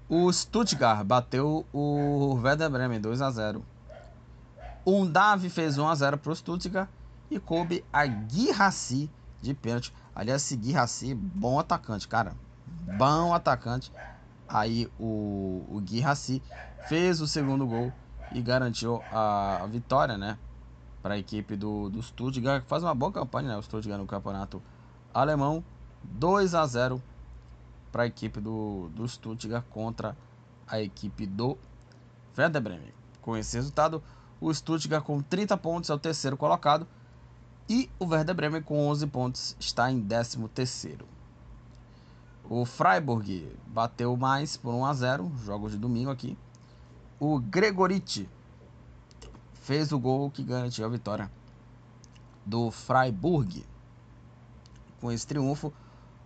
O Stuttgart bateu o Werder Bremen 2 a 0. O Davi fez 1 a 0 para o Stuttgart e coube a Guirassi de pênalti. Aliás, esse Guirassi, bom atacante, cara. Bom atacante. Aí o, o Guirassi fez o segundo gol e garantiu a, a vitória, né? Para a equipe do, do Stuttgart, faz uma boa campanha, né? O Stuttgart no campeonato alemão. 2 a 0 para a equipe do, do Stuttgart contra a equipe do Werder Bremen. Com esse resultado, o Stuttgart com 30 pontos é o terceiro colocado e o Werder Bremen com 11 pontos está em 13º. O Freiburg bateu mais por 1 a 0, jogos de domingo aqui. O Gregoriti fez o gol que garantiu a vitória do Freiburg. Com esse triunfo,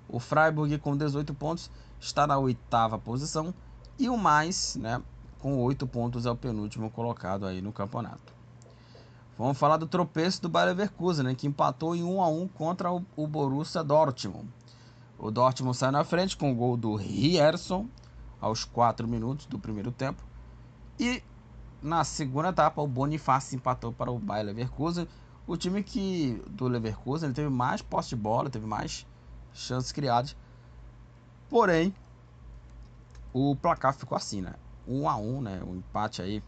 o Freiburg com 18 pontos está na oitava posição e o mais, né, com 8 pontos é o penúltimo colocado aí no campeonato. Vamos falar do tropeço do Bayer Leverkusen, né, que empatou em 1 a 1 contra o, o Borussia Dortmund. O Dortmund sai na frente com o gol do Rierson aos 4 minutos do primeiro tempo. E na segunda etapa o Bonifácio empatou para o Bayer Leverkusen. O time que do Leverkusen ele teve mais posse de bola, teve mais chances criadas. Porém, o placar ficou assim, né? 1 a 1, né? Um empate aí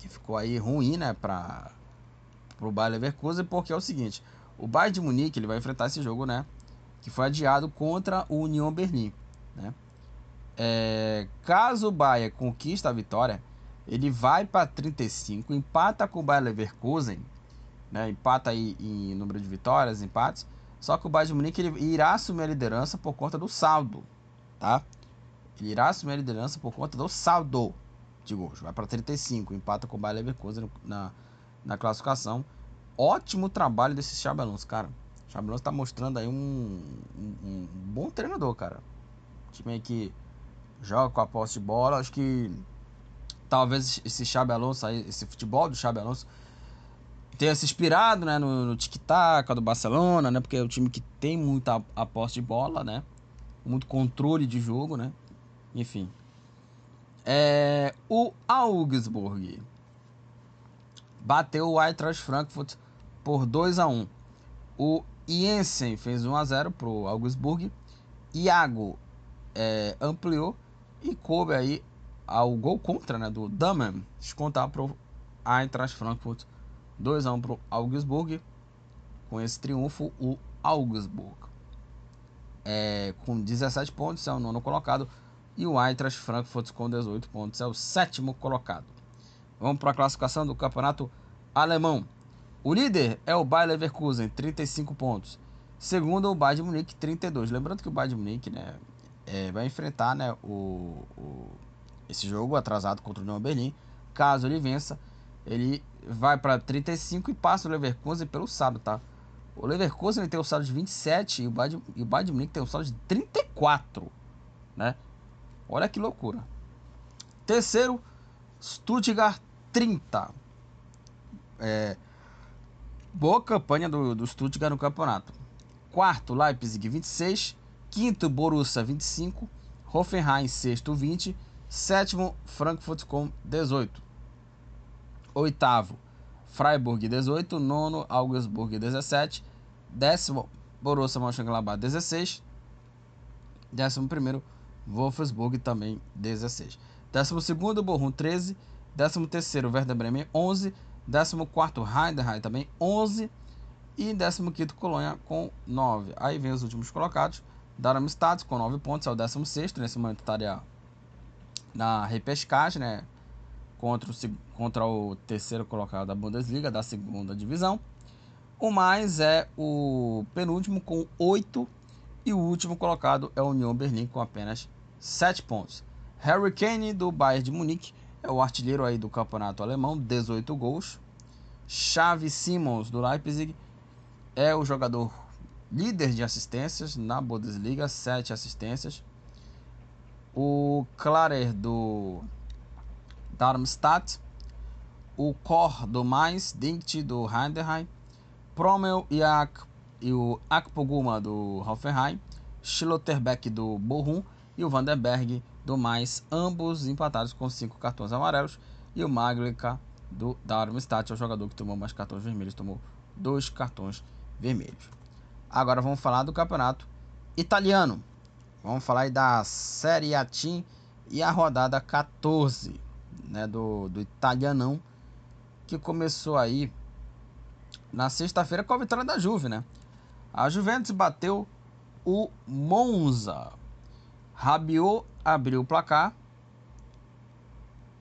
que ficou aí ruim, né, para o Bayer Leverkusen, porque é o seguinte, o Bayern de Munique ele vai enfrentar esse jogo, né, que foi adiado contra o Union Berlim, né? É, caso o Bayern conquista a vitória, ele vai para 35, empata com o Bayer Leverkusen, né, empata aí em número de vitórias, empates, só que o Bayern de Munique ele irá assumir a liderança por conta do saldo, tá? Ele irá assumir a liderança por conta do saldo de gols. Vai para 35, empata com o Bayer Leverkusen na, na classificação. ótimo trabalho desse Xabi Alonso, cara. O Xabi Alonso tá mostrando aí um, um, um, bom treinador, cara. time aí que joga com a posse de bola, acho que talvez esse Xabi Alonso aí, esse futebol do Xabi Alonso tenha se inspirado, né, no, no tic-tac do Barcelona, né, porque é um time que tem muita a posse de bola, né, muito controle de jogo, né, enfim. É, o Augsburg bateu o Eintracht Frankfurt por 2 a 1. O Jensen fez 1 a 0 pro Augsburg. Iago é, ampliou e coube aí ao gol contra né, do Damen descontar pro Eintracht Frankfurt 2 a 1 pro Augsburg. Com esse triunfo, o Augsburg é, com 17 pontos é o nono colocado e o Eintracht Frankfurt com 18 pontos é o sétimo colocado. Vamos para a classificação do campeonato alemão. O líder é o Bayer Leverkusen, 35 pontos. Segundo, o Bayern de Munique, 32. Lembrando que o Bayern de Munique né, é, vai enfrentar né, o, o, esse jogo atrasado contra o União Berlim. Caso ele vença, ele vai para 35 e passa o Leverkusen pelo sábado, tá? O Leverkusen tem o saldo de 27 e o Bayern, e o Bayern de Munique tem o saldo de 34, né? Olha que loucura. Terceiro, Stuttgart 30. É, boa campanha do, do Stuttgart no campeonato. Quarto, Leipzig 26. Quinto, Borussia 25. Hoffenheim sexto 20. Sétimo, Frankfurt com 18. Oitavo, Freiburg 18. Nono, Augsburg 17. Décimo, Borussia Mönchengladbach 16. Décimo primeiro, Wolfsburg também 16. Décimo segundo, Bochum 13. Décimo terceiro, Werder Bremen 11. Décimo quarto, Heidenheim também 11. E décimo quinto, Colônia com 9. Aí vem os últimos colocados. Darmstadt com 9 pontos, é o décimo sexto. Nesse momento estaria na repescagem, né? Contra o, contra o terceiro colocado da Bundesliga, da segunda divisão. O mais é o penúltimo com 8 e o último colocado é o Union Berlim com apenas 7 pontos. Harry Kane do Bayern de Munique é o artilheiro aí do campeonato alemão, 18 gols. Xavi Simons do Leipzig é o jogador líder de assistências na Bundesliga, 7 assistências. O Klarer do Darmstadt, o Kor do Mainz, Dinkt do Heidenheim, Promel e, Ak, e o Akpoguma do Hoffenheim, Schlotterbeck do Bochum e o Vandenberg do Mais, ambos empatados com cinco cartões amarelos. E o Maglica do Darmstadt é o jogador que tomou mais cartões vermelhos, tomou dois cartões vermelhos. Agora vamos falar do campeonato italiano. Vamos falar aí da Série A Team e a rodada 14 né, do, do italianão que começou aí na sexta-feira com a vitória da Juve, né? A Juventus bateu o Monza. Rabiot abriu o placar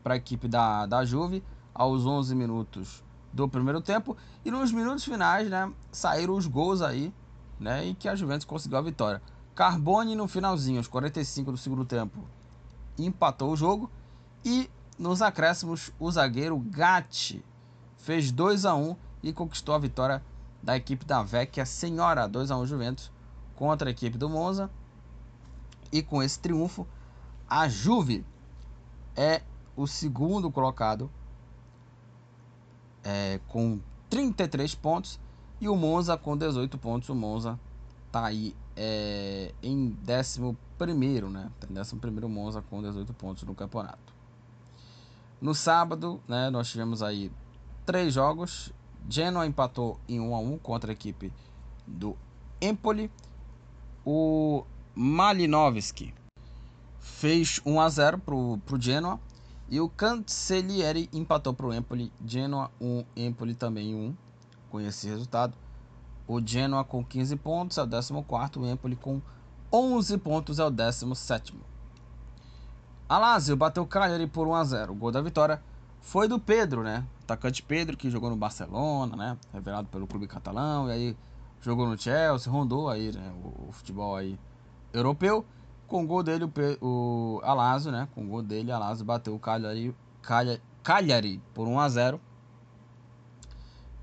para a equipe da, da Juve aos 11 minutos do primeiro tempo e nos minutos finais, né, saíram os gols aí, né, e que a Juventus conseguiu a vitória. Carbone no finalzinho, aos 45 do segundo tempo, empatou o jogo e nos acréscimos o zagueiro Gatti fez 2 a 1 e conquistou a vitória da equipe da Vecchia Senhora, 2 a 1 Juventus contra a equipe do Monza. E com esse triunfo, a Juve é o segundo colocado é, com 33 pontos e o Monza com 18 pontos. O Monza tá aí é, em 11 primeiro, né? Tem 11 primeiro Monza com 18 pontos no campeonato. No sábado, né, nós tivemos aí três jogos Genoa empatou em 1 a 1 contra a equipe do Empoli. O Malinovski fez 1 a 0 para o Genoa. E o Cancellieri empatou para o Empoli. Genoa 1, Empoli também 1. Com esse resultado. O Genoa com 15 pontos é o 14. O Empoli com 11 pontos é o 17. A Lazio bateu o Cagliari por 1 a 0. O gol da vitória foi do Pedro, né? atacante Pedro, que jogou no Barcelona, né? Revelado pelo clube catalão, e aí jogou no Chelsea, rondou aí, né? O, o futebol aí europeu. Com o gol dele, o, o Alazio, né? Com o gol dele, Alazio bateu o Cagliari, Cagliari, Cagliari por 1 a 0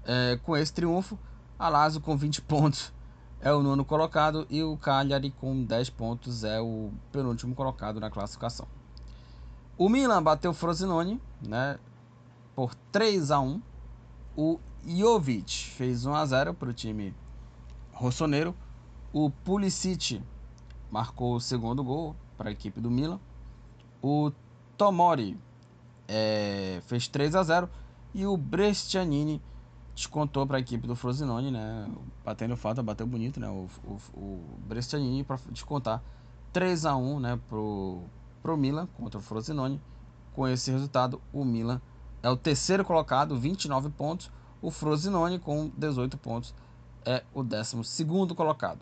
É, com esse triunfo, a Lazio com 20 pontos é o nono colocado e o Cagliari com 10 pontos é o penúltimo colocado na classificação. O Milan bateu o Frosinone, né, por 3 a 1. O Jovic fez 1 a 0 para o time rossoneiro. O Pulisic marcou o segundo gol para a equipe do Milan. O Tomori é, fez 3 a 0 e o Brescianini descontou para a equipe do Frosinone, né? Batendo falta, bateu bonito, né? O, o, o Brescianini para descontar 3 a 1 né? Pro, pro Milan contra o Frosinone. Com esse resultado, o Milan é o terceiro colocado, 29 pontos. O Frosinone, com 18 pontos, é o décimo segundo colocado.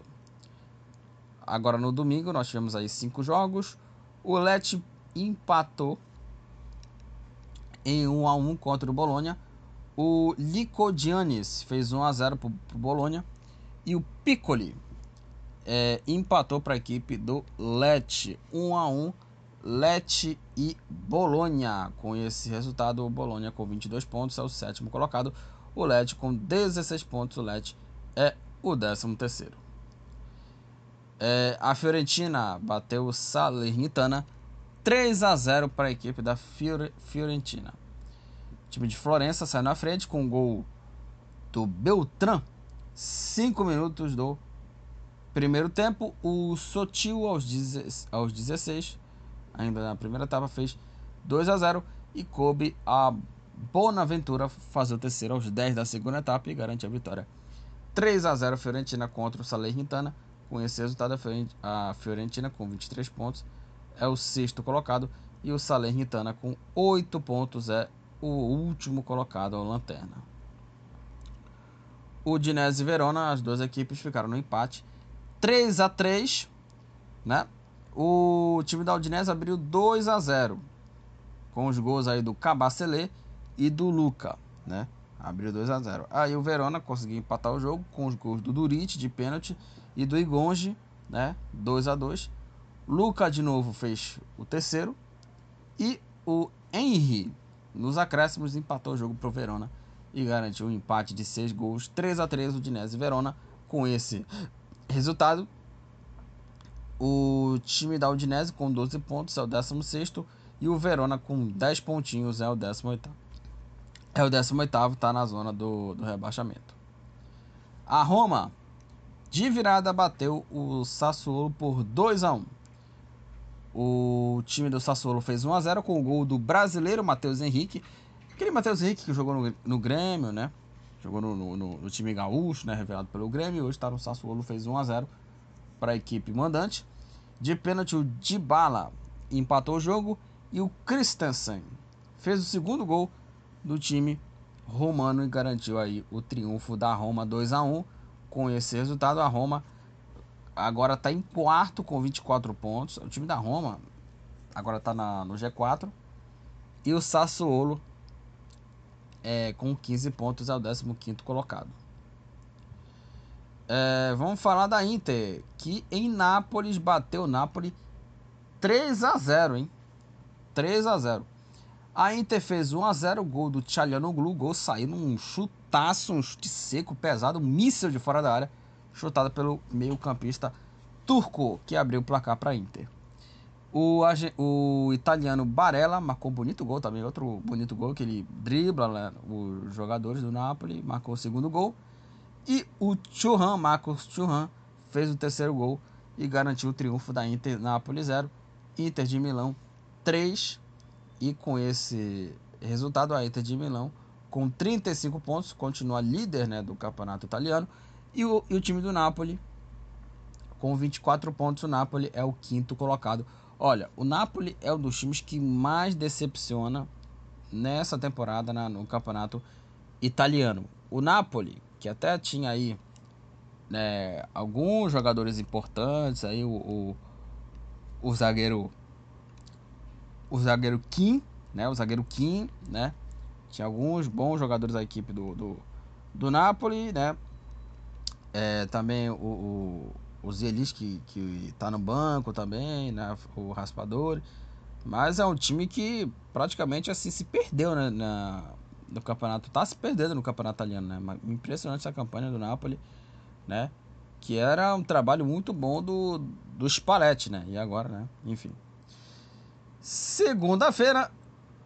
Agora no domingo, nós tivemos aí cinco jogos. O Lecce empatou em 1 a 1 contra o Bolonha. O Licodianis fez 1 a 0 para o Bolonha e o Piccoli é, empatou para a equipe do Lecce 1 a 1 Lecce e Bolonha. Com esse resultado, o Bolonha com 22 pontos é o sétimo colocado. O Lecce com 16 pontos, o Lecce é o décimo terceiro. É, a Fiorentina bateu o Salernitana 3 a 0 para a equipe da Fiore, Fiorentina. O time de Florença saiu na frente com o um gol do Beltran. 5 minutos do primeiro tempo. O Sotil aos, aos 16, ainda na primeira etapa, fez 2 a 0 e coube a Bonaventura fazer o terceiro aos 10 da segunda etapa e garante a vitória. 3 a 0 Fiorentina contra o Salernitana. Com esse resultado, a Fiorentina com 23 pontos é o sexto colocado e o Salernitana com 8 pontos é o último colocado ao lanterna. O Dinese e Verona, as duas equipes ficaram no empate 3 a 3, né? O time da Udinese abriu 2 a 0 com os gols aí do Cabacele e do Luca, né? Abriu 2 a 0. Aí o Verona conseguiu empatar o jogo com os gols do Durit de pênalti e do Igonge, né? 2 a 2. Luca de novo fez o terceiro. E o Henry, nos acréscimos, empatou o jogo para o Verona e garantiu um empate de 6 gols, 3 a 3 o Dinese Verona. Com esse resultado, o time da Udinese com 12 pontos é o 16 e o Verona com 10 pontinhos é o 18 É o 18 está na zona do, do rebaixamento. A Roma, de virada, bateu o Sassuolo por 2 a 1 o time do Sassuolo fez 1x0 com o gol do brasileiro Matheus Henrique. Aquele Matheus Henrique que jogou no, no Grêmio, né? Jogou no, no, no, time gaúcho, né? Revelado pelo Grêmio. Hoje está no Sassuolo, fez 1x0 para a equipe mandante. De pênalti, o Dybala empatou o jogo. E o Christensen fez o segundo gol do time romano e garantiu aí o triunfo da Roma 2 a 1 Com esse resultado, a Roma agora está em quarto com 24 pontos. O time da Roma agora está no G4. E o Sassuolo é, com 15 pontos é o 15 colocado. É, vamos falar da Inter, que em Nápoles bateu o Nápoles 3 a 0, hein? 3 a 0. A Inter fez 1 a 0, gol do Tchalianoglu, gol saiu num chutaço, um chute seco, pesado, um míssil de fora da área chutada pelo meio-campista turco, que abriu o placar para a Inter. O, o italiano Barella marcou um bonito gol também, outro bonito gol que ele dribla né, os jogadores do Napoli, marcou o segundo gol. E o Churran, Marcos Churran, fez o terceiro gol e garantiu o triunfo da Inter Napoli 0, Inter de Milão 3. E com esse resultado, a Inter de Milão, com 35 pontos, continua líder né, do campeonato italiano e o, e o time do Napoli, com 24 pontos, o Napoli é o quinto colocado. Olha, o Napoli é um dos times que mais decepciona nessa temporada na, no campeonato italiano. O Napoli, que até tinha aí né, alguns jogadores importantes, aí o, o, o zagueiro o zagueiro Kim, né, o zagueiro Kim, né, tinha alguns bons jogadores da equipe do, do, do Napoli, né, é, também o, o, o Zelis, que, que tá no banco também, né? O Raspador. Mas é um time que praticamente assim se perdeu né? na, do campeonato. Tá se perdendo no campeonato italiano, né? Impressionante essa campanha do Napoli, né? Que era um trabalho muito bom do, do Spalletti, né? E agora, né? Enfim. Segunda-feira,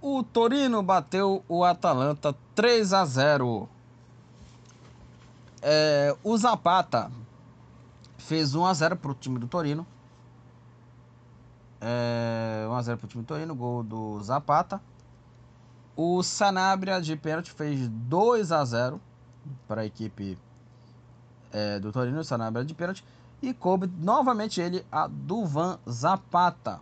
o Torino bateu o Atalanta 3 a 0. É, o Zapata fez 1 a 0 para o time do Torino. É, 1 a 0 para o time do Torino, gol do Zapata. O Sanabria de pênalti fez 2 a 0 para a equipe é, do Torino, o Sanabria de pênalti. E coube novamente ele a Duvan Zapata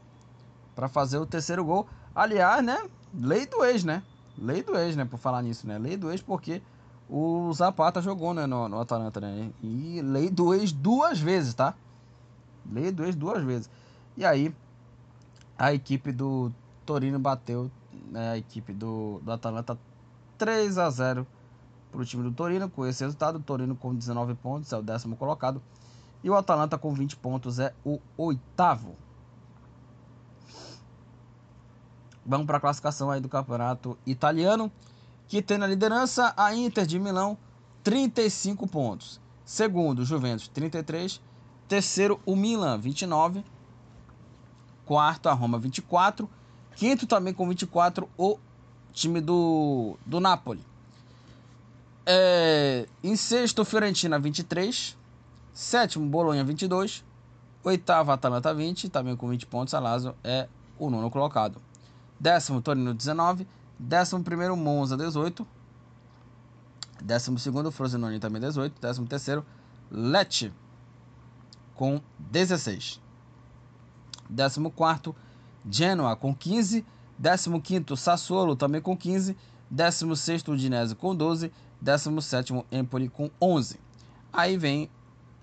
para fazer o terceiro gol. Aliás, né? Lei do ex, né? Lei do ex, né? Por falar nisso, né? Lei do ex porque o Zapata jogou né, no, no Atalanta, né? E lei do ex duas vezes, tá? Lei do ex duas vezes. E aí, a equipe do Torino bateu né, a equipe do, do Atalanta 3 a 0 para o time do Torino. Com esse resultado, o Torino com 19 pontos é o décimo colocado. E o Atalanta com 20 pontos é o oitavo. Vamos para a classificação aí do campeonato italiano, que tem na liderança a Inter de Milão, 35 pontos. Segundo, Juventus, 33. Terceiro, o Milan, 29. Quarto, a Roma, 24. Quinto também com 24, o time do, do Napoli. É, em sexto, Fiorentina 23. Sétimo, Bolonha 22. Oitavo, Atalanta 20, também com 20 pontos. A Lazio é o nono colocado. Décimo, Torino 19. Décimo primeiro, Monza 18. Décimo segundo, Frosinone também 18. Décimo terceiro, Lecce com 16. Décimo quarto, Genoa com 15, 15º Sassuolo também com 15, 16º Udinese com 12, 17º Empoli com 11. Aí vem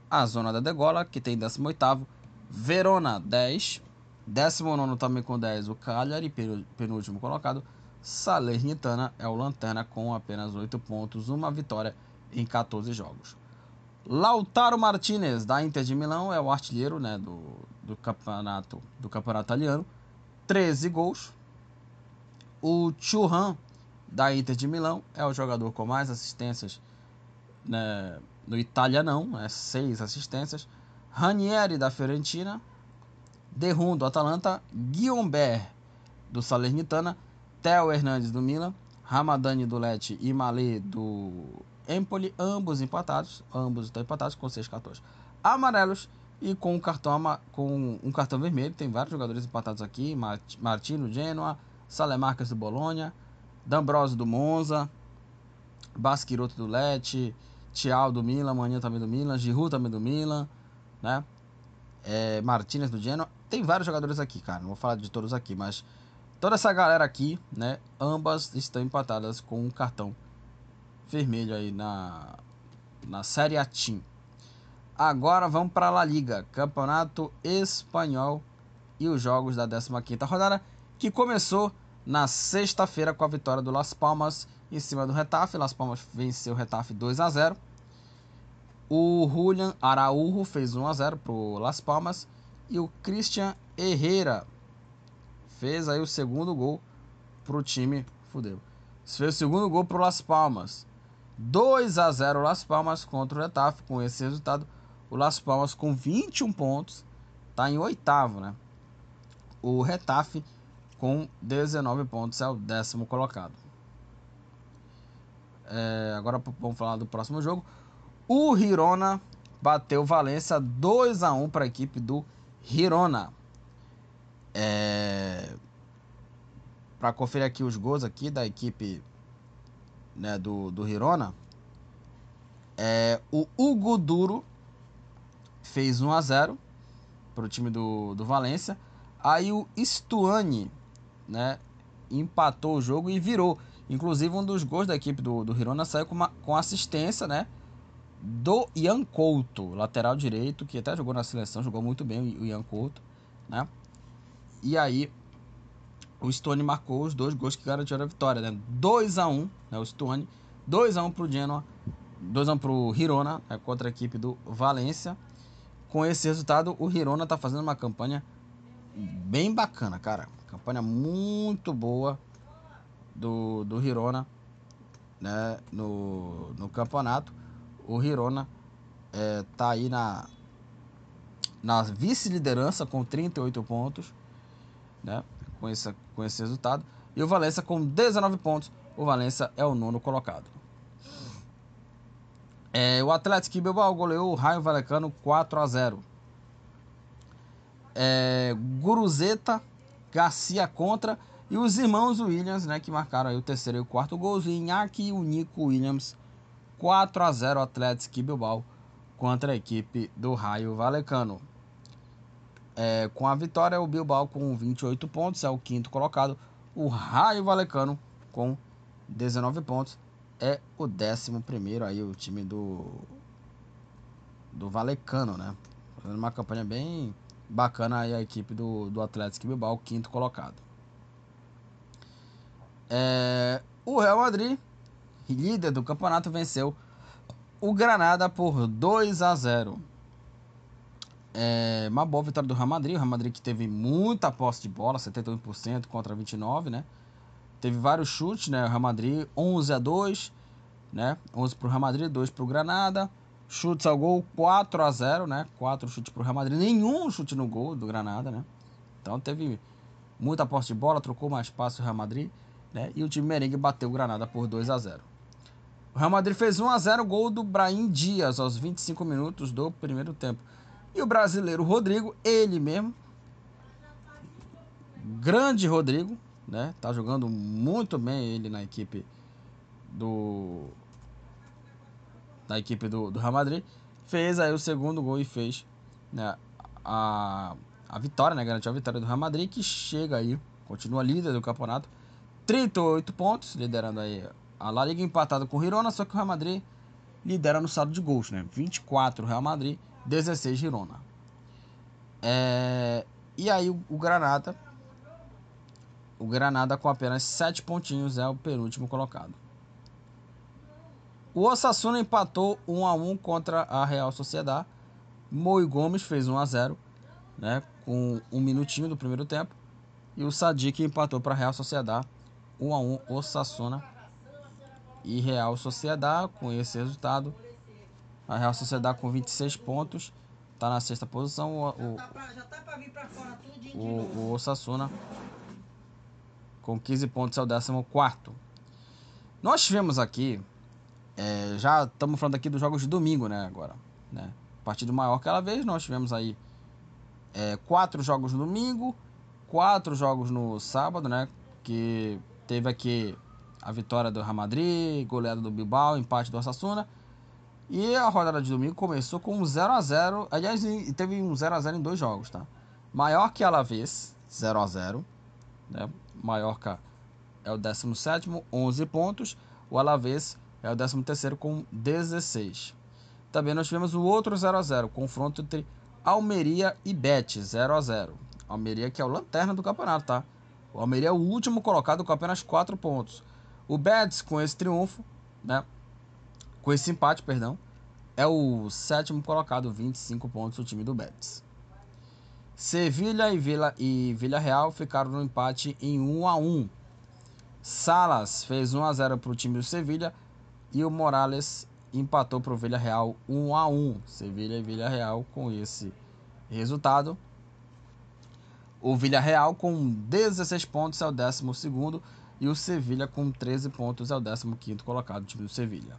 a zona da degola, que tem 18º, Verona 10, 19 também com 10 o Cagliari, penúltimo colocado, Salernitana é o lanterna com apenas 8 pontos, uma vitória em 14 jogos. Lautaro Martinez da Inter de Milão é o artilheiro né, do, do campeonato do campeonato italiano 13 gols. O Churran, da Inter de Milão, é o jogador com mais assistências né, no Italianão, é 6 assistências. Ranieri, da Fiorentina. Derrum, do Atalanta. Guilherme, do Salernitana. Theo Hernandes, do Milan. Ramadani, do Lecce e Malé, do Empoli. Ambos empatados. Ambos estão empatados com 6 14 Amarelos e com um cartão, com um cartão vermelho. Tem vários jogadores empatados aqui: Martino Genoa, Salemarcas do Bolonha, D'Ambrosio do Monza, Basquiroto do Lecce, Thial do Milan, Manhã também do Milan, Giroud também do Milan, né? É, Martinez do Genoa. Tem vários jogadores aqui, cara. Não vou falar de todos aqui, mas toda essa galera aqui, né? Ambas estão empatadas com um cartão vermelho aí na, na Série A Team. Agora vamos para a La Liga, Campeonato Espanhol e os jogos da 15ª rodada, que começou na sexta-feira com a vitória do Las Palmas em cima do Retafe. Las Palmas venceu o Retafe 2 a 0. O Julian Araújo fez 1 a 0 para o Las Palmas e o Christian Herrera fez aí o segundo gol para o time, fudeu. Fez o segundo gol para o Las Palmas. 2 a 0 Las Palmas contra o Retafe com esse resultado o Las Palmas com 21 pontos está em oitavo, né? O Retafe com 19 pontos é o décimo colocado. É, agora vamos falar do próximo jogo. O Hirona bateu Valência 2 a 1 para a equipe do Hirona. É, para conferir aqui os gols aqui da equipe né, do, do Hirona. É, o Hugo Duro fez 1 a 0 para o time do, do Valência. Aí o Stuani, né, empatou o jogo e virou. Inclusive um dos gols da equipe do, do Hirona saiu com, uma, com assistência, né, do Ian Couto, lateral direito, que até jogou na seleção, jogou muito bem o Ian Couto, né? E aí o Stone marcou os dois gols que garantiram a vitória, né? 2 a 1, né, o Stone, 2 a 1 pro Genoa, 2 a 1 pro Hirona, né, contra a equipe do Valência com esse resultado, o Hirona está fazendo uma campanha bem bacana, cara. Campanha muito boa do, do Hirona. né, no, no campeonato. O Hirona é, tá aí na, na vice-liderança com 38 pontos, né, com, esse, com esse resultado. E o Valência com 19 pontos. O Valência é o nono colocado. É, o Atlético Bilbao goleou o Raio Valecano 4 a 0. É, Guruzeta, Garcia contra e os irmãos Williams, né, que marcaram o terceiro e o quarto gols. Inaki e o Nico Williams 4 a 0 Atlético Bilbao contra a equipe do Raio Valecano. É, com a vitória, o Bilbao com 28 pontos é o quinto colocado. O Raio Valecano com 19 pontos é o 11 primeiro aí o time do do Valecano, né? Fazendo uma campanha bem bacana aí a equipe do, do Atlético Bilbao, quinto colocado. É, o Real Madrid, líder do campeonato, venceu o Granada por 2 a 0. É, uma boa vitória do Real Madrid, o Real Madrid que teve muita posse de bola, 71% contra 29, né? Teve vários chutes, né? O Real Madrid 11 a 2, né? 11 para o Real Madrid, 2 para o Granada. Chutes ao gol 4 a 0, né? 4 chutes para o Real Madrid, nenhum chute no gol do Granada, né? Então teve muita posse de bola, trocou mais passos o Real Madrid, né? E o time merengue bateu o Granada por 2 a 0. O Real Madrid fez 1 a 0 gol do Brahim Dias aos 25 minutos do primeiro tempo. E o brasileiro Rodrigo, ele mesmo, grande Rodrigo, né? Tá jogando muito bem ele na equipe do da equipe do, do Real Madrid, fez aí o segundo gol e fez né, a, a vitória, né? Garantiu a vitória do Real Madrid, que chega aí, continua líder do campeonato, 38 pontos, liderando aí a La Liga empatado com o Girona, só que o Real Madrid lidera no saldo de gols, né? 24 Real Madrid, 16 Girona. É, e aí o, o Granada, o Granada com apenas 7 pontinhos é o penúltimo colocado. O Osasuna empatou 1 a 1 contra a Real Sociedade. Moi Gomes fez 1 a 0, né, com um minutinho do primeiro tempo. E o Sadik empatou para a Real Sociedade 1 a 1 Osasuna e Real Sociedade com esse resultado. A Real Sociedade com 26 pontos está na sexta posição. O, o, o, o Osasuna com 15 pontos é o 14 quarto. Nós tivemos aqui é, já estamos falando aqui dos jogos de domingo, né? Agora, né? Partido maior que ela vez, nós tivemos aí é, quatro jogos no domingo, quatro jogos no sábado, né? Que teve aqui a vitória do Real Madrid, goleada do Bilbao, empate do Osasuna. E a rodada de domingo começou com um 0 a 0 Aliás, teve um 0 a 0 em dois jogos, tá? Maior que Alavés, 0 a 0 né? Maiorca é o 17, 11 pontos. O Alavés é o 13º com 16. Também nós tivemos o outro 0 a 0 confronto entre Almeria e Betis, 0 a 0 Almeria que é o lanterna do campeonato, tá? O Almeria é o último colocado com apenas 4 pontos. O Betis, com esse triunfo, né? Com esse empate, perdão, é o sétimo colocado, 25 pontos o time do Betis. Sevilha e Vila e Vila Real ficaram no empate em 1 a 1. Salas fez 1 a 0 para o time do Sevilha e o Morales empatou para o Villarreal 1 a 1. Sevilha e Villarreal com esse resultado. O Villarreal com 16 pontos é o 12 e o Sevilha com 13 pontos é o 15 colocado, o time do Sevilha.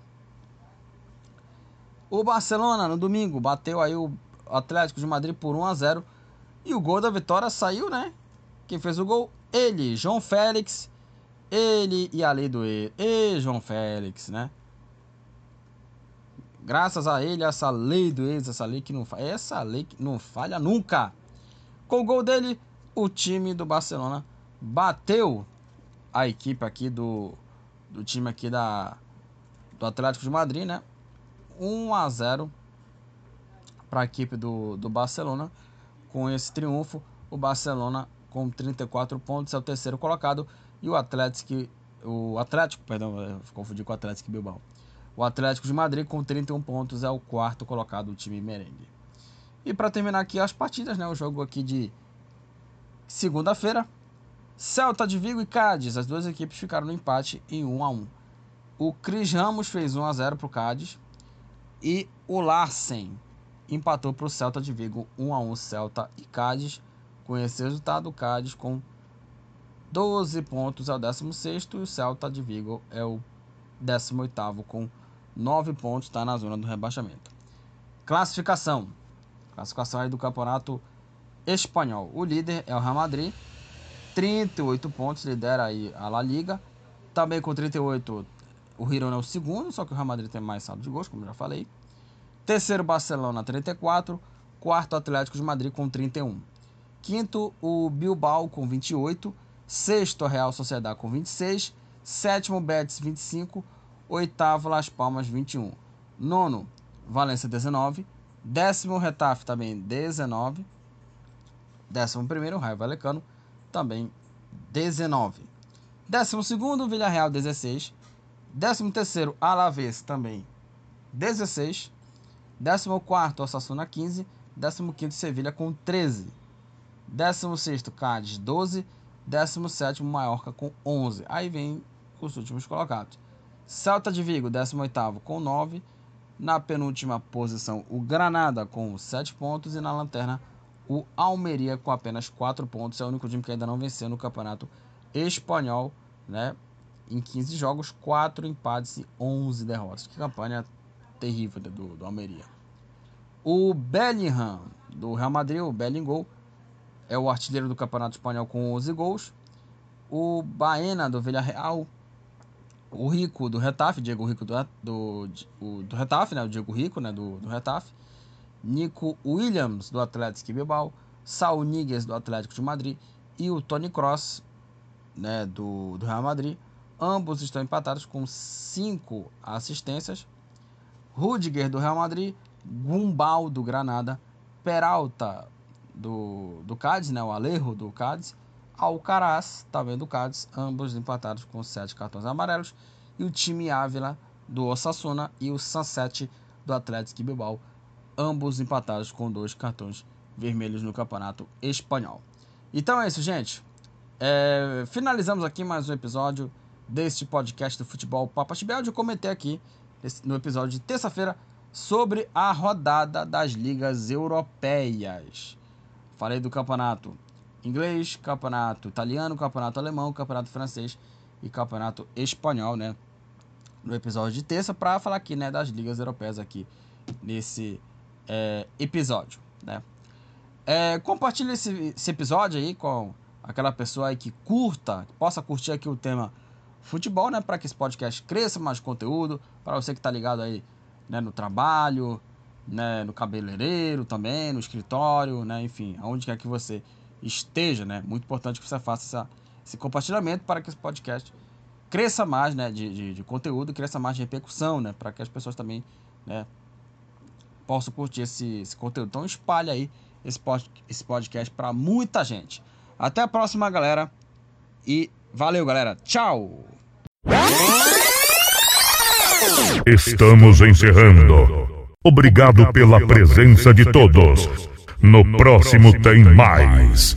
O Barcelona no domingo bateu aí o Atlético de Madrid por 1 a 0 e o gol da vitória saiu, né? Quem fez o gol? Ele, João Félix. Ele e a lei do E. E João Félix, né? Graças a ele, essa lei do ex, essa lei que não falha, essa lei que não falha nunca. Com o gol dele, o time do Barcelona bateu a equipe aqui do, do time aqui da do Atlético de Madrid, né? 1 a 0 para a equipe do, do Barcelona. Com esse triunfo, o Barcelona com 34 pontos é o terceiro colocado e o Atlético o Atlético, perdão, confundi com o Atlético Bilbao. O Atlético de Madrid, com 31 pontos, é o quarto colocado do time merengue. E para terminar aqui as partidas, né, o jogo aqui de segunda-feira, Celta de Vigo e Cádiz, as duas equipes ficaram no empate em 1 a 1. O Cris Ramos fez 1 a 0 para o Cádiz e o Larsen empatou para o Celta de Vigo 1 a 1 Celta e Cádiz. Com esse resultado, Cádiz com 12 pontos é o 16 e o Celta de Vigo é o 18 com 9 pontos, está na zona do rebaixamento. Classificação. Classificação aí do campeonato espanhol. O líder é o Real Madrid, 38 pontos, lidera aí a La Liga. Também com 38, o Girona é o segundo, só que o Real Madrid tem mais saldo de gols, como já falei. Terceiro, Barcelona, 34. Quarto, Atlético de Madrid com 31. Quinto, o Bilbao com 28. Sexto, Real Sociedade com 26. Sétimo, Betis, 25. Oitavo, Las Palmas, 21. Nono, Valência, 19. Décimo, Retafe, também 19. Décimo primeiro, Raio Valecano, também 19. Décimo segundo, Villarreal, 16. Décimo terceiro, Alavés, também 16. Décimo quarto, Osasuna, 15. Décimo quinto, Sevilha, com 13. Décimo sexto, Cádiz, 12. 17 Maiorca com 11. Aí vem os últimos colocados. Celta de Vigo, 18 com 9. Na penúltima posição, o Granada com 7 pontos. E na lanterna, o Almeria com apenas 4 pontos. É o único time que ainda não venceu no campeonato espanhol. Né? Em 15 jogos, 4 empates e 11 derrotas. Que campanha terrível do, do Almeria. O Bellingham, do Real Madrid, o Bellingham, é o artilheiro do Campeonato Espanhol com 11 gols. O Baena do Villarreal. O Rico do Retafe, Diego Rico do, do, do Retafe, né? O Diego Rico, né? Do, do Retafe. Nico Williams do Atlético Bilbao. Saul Niguez do Atlético de Madrid. E o Tony Cross, né? Do, do Real Madrid. Ambos estão empatados com 5 assistências. Rudiger do Real Madrid. Gumbal do Granada. Peralta do, do Cádiz, né, o Alejo do Cádiz, Alcaraz, também do Cádiz, ambos empatados com sete cartões amarelos, e o time Ávila do Osasuna e o Sunset do Atlético Bilbao, ambos empatados com dois cartões vermelhos no Campeonato Espanhol. Então é isso, gente. É, finalizamos aqui mais um episódio deste podcast do Futebol Papa Chibel. Eu comentei aqui no episódio de terça-feira sobre a rodada das ligas europeias. Falei do campeonato inglês, campeonato italiano, campeonato alemão, campeonato francês e campeonato espanhol, né? No episódio de terça, para falar aqui, né, das ligas europeias aqui nesse é, episódio, né? É, compartilhe esse, esse episódio aí com aquela pessoa aí que curta, que possa curtir aqui o tema futebol, né? Para que esse podcast cresça mais conteúdo, para você que tá ligado aí né, no trabalho, né, no cabeleireiro também, no escritório, né, enfim, aonde quer que você esteja, né, muito importante que você faça essa, esse compartilhamento para que esse podcast cresça mais, né, de, de, de conteúdo, cresça mais de repercussão, né, para que as pessoas também, né, possam curtir esse, esse conteúdo. Então espalhe aí esse, pod, esse podcast para muita gente. Até a próxima, galera, e valeu, galera, tchau! Estamos encerrando. Obrigado pela presença de todos. No próximo tem mais.